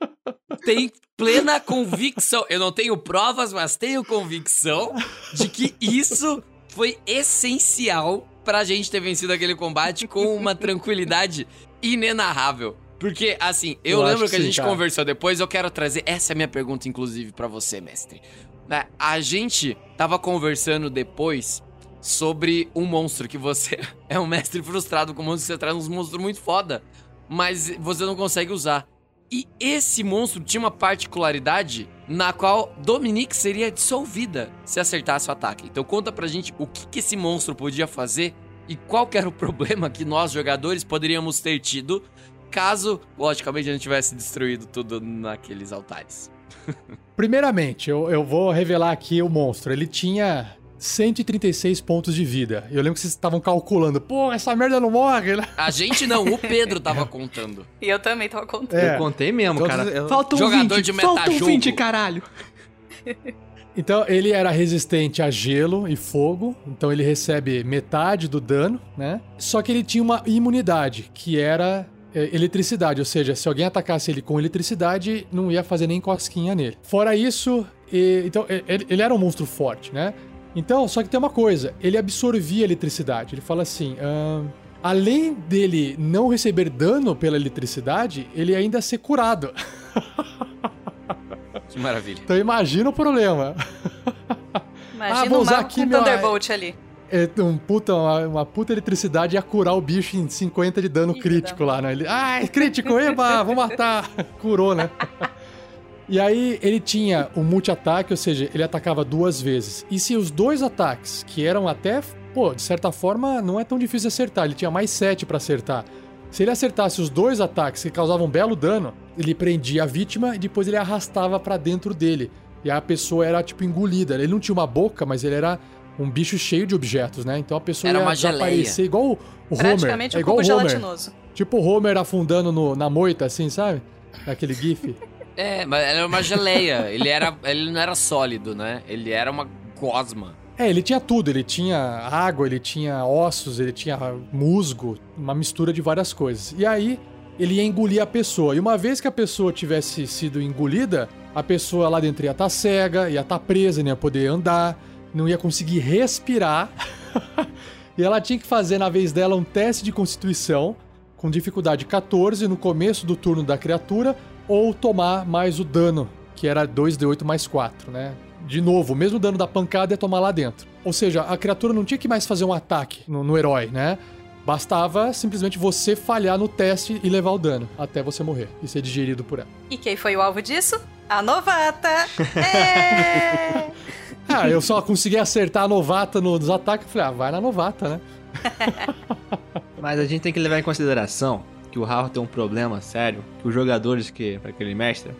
tem plena convicção. Eu não tenho provas, mas tenho convicção de que isso foi essencial pra gente ter vencido aquele combate com uma tranquilidade inenarrável. Porque, assim, eu, Eu lembro que que a gente cara. conversou depois, eu quero trazer. Essa é a minha pergunta, inclusive, pra você, mestre. Né, A gente tava conversando depois sobre um monstro que você é um mestre frustrado com monstro que você traz uns monstros muito foda, mas você não consegue usar. E esse monstro tinha uma particularidade na qual Dominique seria dissolvida se acertasse o ataque. Então conta pra gente o que, que esse monstro podia fazer e qual era o problema que nós jogadores poderíamos ter tido caso, logicamente, a gente tivesse destruído tudo naqueles altares. Primeiramente, eu, eu vou revelar aqui o monstro. Ele tinha 136 pontos de vida. Eu lembro que vocês estavam calculando. Pô, essa merda não morre, né? A gente não, o Pedro tava contando. E eu também tava contando. É. Eu contei mesmo, Todos- cara. eu- Faltam Jogador 20, de faltam metajogo. 20, caralho. Então, ele era resistente a gelo e fogo, então ele recebe metade do dano, né? Só que ele tinha uma imunidade, que era é, eletricidade, ou seja, se alguém atacasse ele com eletricidade, não ia fazer nem cosquinha nele. Fora isso, e- então ele, ele era um monstro forte, né? Então, só que tem uma coisa, ele absorvia eletricidade. Ele fala assim, ahn, além dele não receber dano pela eletricidade, ele ia ainda ser curado. Que maravilha. Então imagina o problema. Imagina Ah, vou o usar aqui com meu- Thunderbolt ali. É um puta, uma, uma puta eletricidade ia curar o bicho em 50 de dano Ih, crítico lá, né? Ele, ai, crítico, eba, vou matar. Curou, né? E aí ele tinha o multi-ataque, ou seja, ele atacava duas vezes. E se os dois ataques, que eram até, pô, de certa forma, não é tão difícil acertar, ele tinha mais sete pra acertar. Se ele acertasse os dois ataques que causavam belo dano, ele prendia a vítima e depois ele arrastava pra dentro dele. E a pessoa era tipo engolida. Ele não tinha uma boca, mas ele era um bicho cheio de objetos, né? Então a pessoa Era ia uma geleia. desaparecer igual o Homer. Praticamente é um igual cubo o Homer. gelatinoso. Tipo o Homer afundando no- na moita, assim, sabe? Naquele gif. É, mas era uma geleia. ele, era, ele não era sólido, né? Ele era uma gosma. É, ele tinha tudo. Ele tinha água, ele tinha ossos, ele tinha musgo, uma mistura de várias coisas. E aí, ele ia engolir a pessoa. E uma vez que a pessoa tivesse sido engolida, a pessoa lá dentro ia estar cega, ia estar presa, não ia poder andar, não ia conseguir respirar. e ela tinha que fazer, na vez dela, um teste de constituição, com dificuldade 14 no começo do turno da criatura, ou tomar mais o dano que era 2d8 mais 4, né? De novo, o mesmo dano da pancada ia tomar lá dentro. Ou seja, a criatura não tinha que mais fazer um ataque no, no herói, né? Bastava simplesmente você falhar no teste e levar o dano até você morrer e ser digerido por ela. E quem foi o alvo disso? A novata! É! Ah, eu só consegui acertar a novata nos ataques. Falei, ah, vai na novata, né? Mas a gente tem que levar em consideração que o Rafa tem um problema sério, que os jogadores que, pra que ele mestra,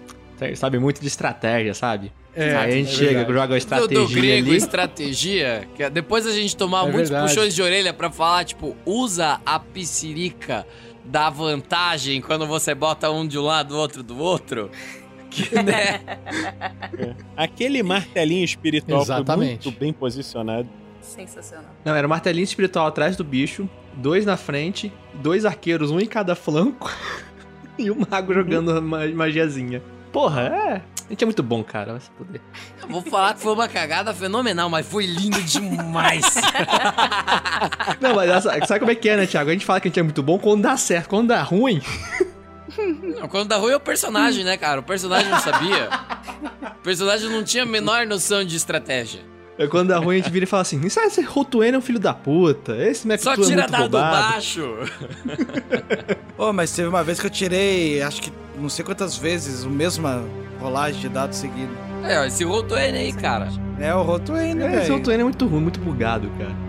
sabem muito de estratégia, sabe? É, Aí a gente é chega, verdade. joga a Do, estratégia do grego, ali. estratégia, que é- depois a gente tomar É muitos verdade. puxões de orelha pra falar, tipo, usa a piscirica da vantagem quando você bota um de um lado, outro do outro. Que, né? Aquele martelinho espiritual Exatamente. foi muito bem posicionado. Sensacional. Não, era um martelinho espiritual atrás do bicho, dois na frente, dois arqueiros, um em cada flanco, e o mago jogando uma magiazinha. Porra, é. A gente é muito bom, cara. Vai se poder. Eu vou falar que foi uma cagada fenomenal, mas foi lindo demais. Não, mas sabe como é que é, né, Thiago? A gente fala que a gente é muito bom quando dá certo. Quando dá ruim, Não, quando dá ruim é o personagem, né, cara? O personagem não sabia. O personagem não tinha a menor noção de estratégia. É quando dá ruim a gente vira e fala assim: Isso esse Rotuene é um filho da puta. Esse Mac Só é tira muito dado roubado." baixo. Ô, mas teve uma vez que eu tirei, acho que não sei quantas vezes, a mesma rolagem de dados seguido. É, ó, esse Rotoene aí, cara. É o Rotuene, É, esse. Rotuene é muito ruim, muito bugado, cara.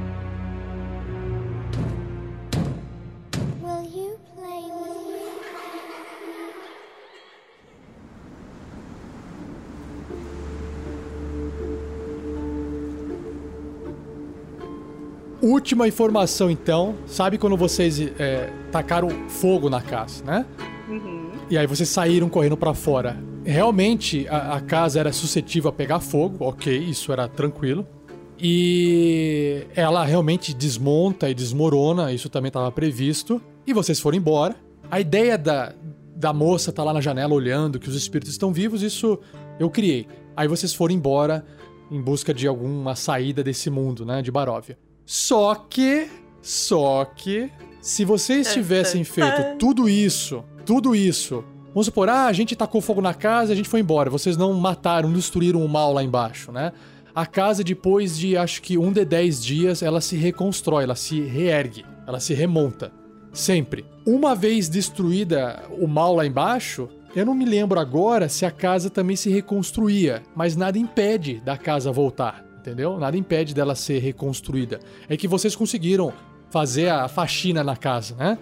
Última informação, então. Sabe quando vocês é, tacaram fogo na casa, né? E aí vocês saíram correndo pra fora. Realmente a, a casa era suscetível a pegar fogo, ok, isso era tranquilo. E ela realmente desmonta e desmorona, isso também estava previsto. E vocês foram embora. A ideia da, da moça tá lá na janela olhando que os espíritos estão vivos, isso eu criei. Aí vocês foram embora em busca de alguma saída desse mundo, né, de Baróvia. Só que, só que, se vocês tivessem feito tudo isso, tudo isso, vamos supor, ah, a gente tacou fogo na casa, a gente foi embora, vocês não mataram, destruíram o mal lá embaixo, né? A casa, depois de acho que um de dez dias, ela se reconstrói, ela se reergue, ela se remonta. Sempre. Uma vez destruída o mal lá embaixo, eu não me lembro agora se a casa também se reconstruía, mas nada impede da casa voltar, entendeu? Nada impede dela ser reconstruída. É que vocês conseguiram fazer a faxina na casa, né?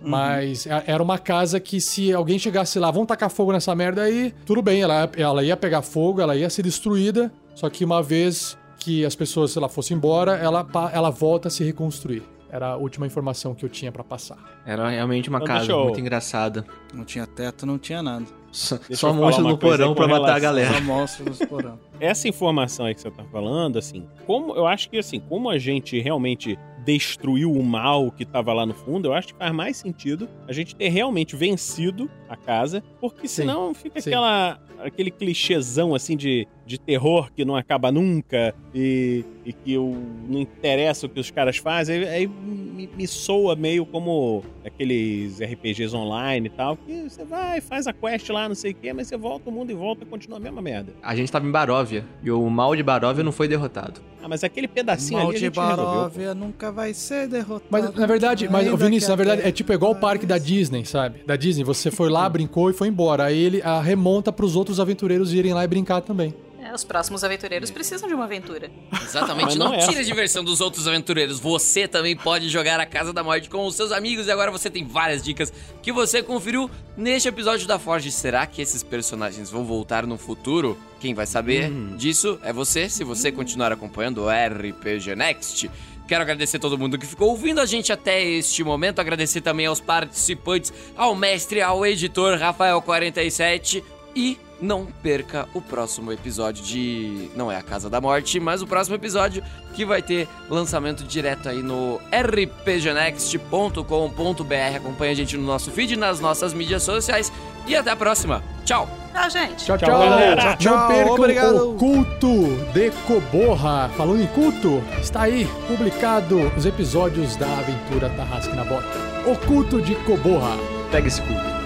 Mas a- era uma casa que se alguém chegasse lá, vamos tacar fogo nessa merda aí, tudo bem, ela, ela ia pegar fogo, ela ia ser destruída, só que uma vez que as pessoas, sei lá, fossem embora, ela, ela volta a se reconstruir. Era a última informação que eu tinha pra passar. Era realmente uma Então, casa deixa eu- muito engraçada. Não tinha teto, não tinha nada. Só, Deixa só monstro no porão pra matar a galera. Só monstro nos porão. Essa informação aí que você tá falando, assim, como eu acho que assim, como a gente realmente destruiu o mal que tava lá no fundo, eu acho que faz mais sentido a gente ter realmente vencido a casa, porque Sim, senão fica sim. aquela aquele clichêzão assim de, de terror que não acaba nunca e, e que eu, não interessa o que os caras fazem, aí me, me soa meio como aqueles RPGs online e tal, que você vai, faz a quest lá, não sei o quê, mas você volta o mundo e volta e continua a mesma merda. A gente tava em Baróvia e o mal de Baróvia não foi derrotado. Ah, mas aquele pedacinho Mal ali a de gente resolveu. pô. Baróvia nunca vai ser derrotado. Mas na verdade, mas Ainda Vinícius, na verdade, é tipo igual o parque da Disney, sabe? Da Disney, você foi lá, brincou e foi embora. Aí ele a, remonta pros outros aventureiros irem lá e brincar também. É, os próximos aventureiros precisam de uma aventura. Exatamente, não, não é tire a diversão dos outros aventureiros. Você também pode jogar a Casa da Morte com os seus amigos e agora você tem várias dicas que você conferiu neste episódio da Forge. Será que esses personagens vão voltar no futuro? Quem vai saber disso é você, se você continuar acompanhando o RPG Next. Quero agradecer todo mundo que ficou ouvindo a gente até este momento. Agradecer também aos participantes, ao mestre, ao editor Rafael47. E não perca o próximo episódio de. Não é a Casa da Morte, mas o próximo episódio que vai ter lançamento direto aí no rpgnext.com.br. Acompanhe a gente no nosso feed, nas nossas mídias sociais. E até a próxima. Tchau! Tchau, gente. Tchau, Tchau, tchau. galera. Não Tchau, percam obrigado. o culto de Coborra. Falando em culto, está aí publicado os episódios da aventura Tarrasque na Bota. O culto de Coborra. Pega esse cu.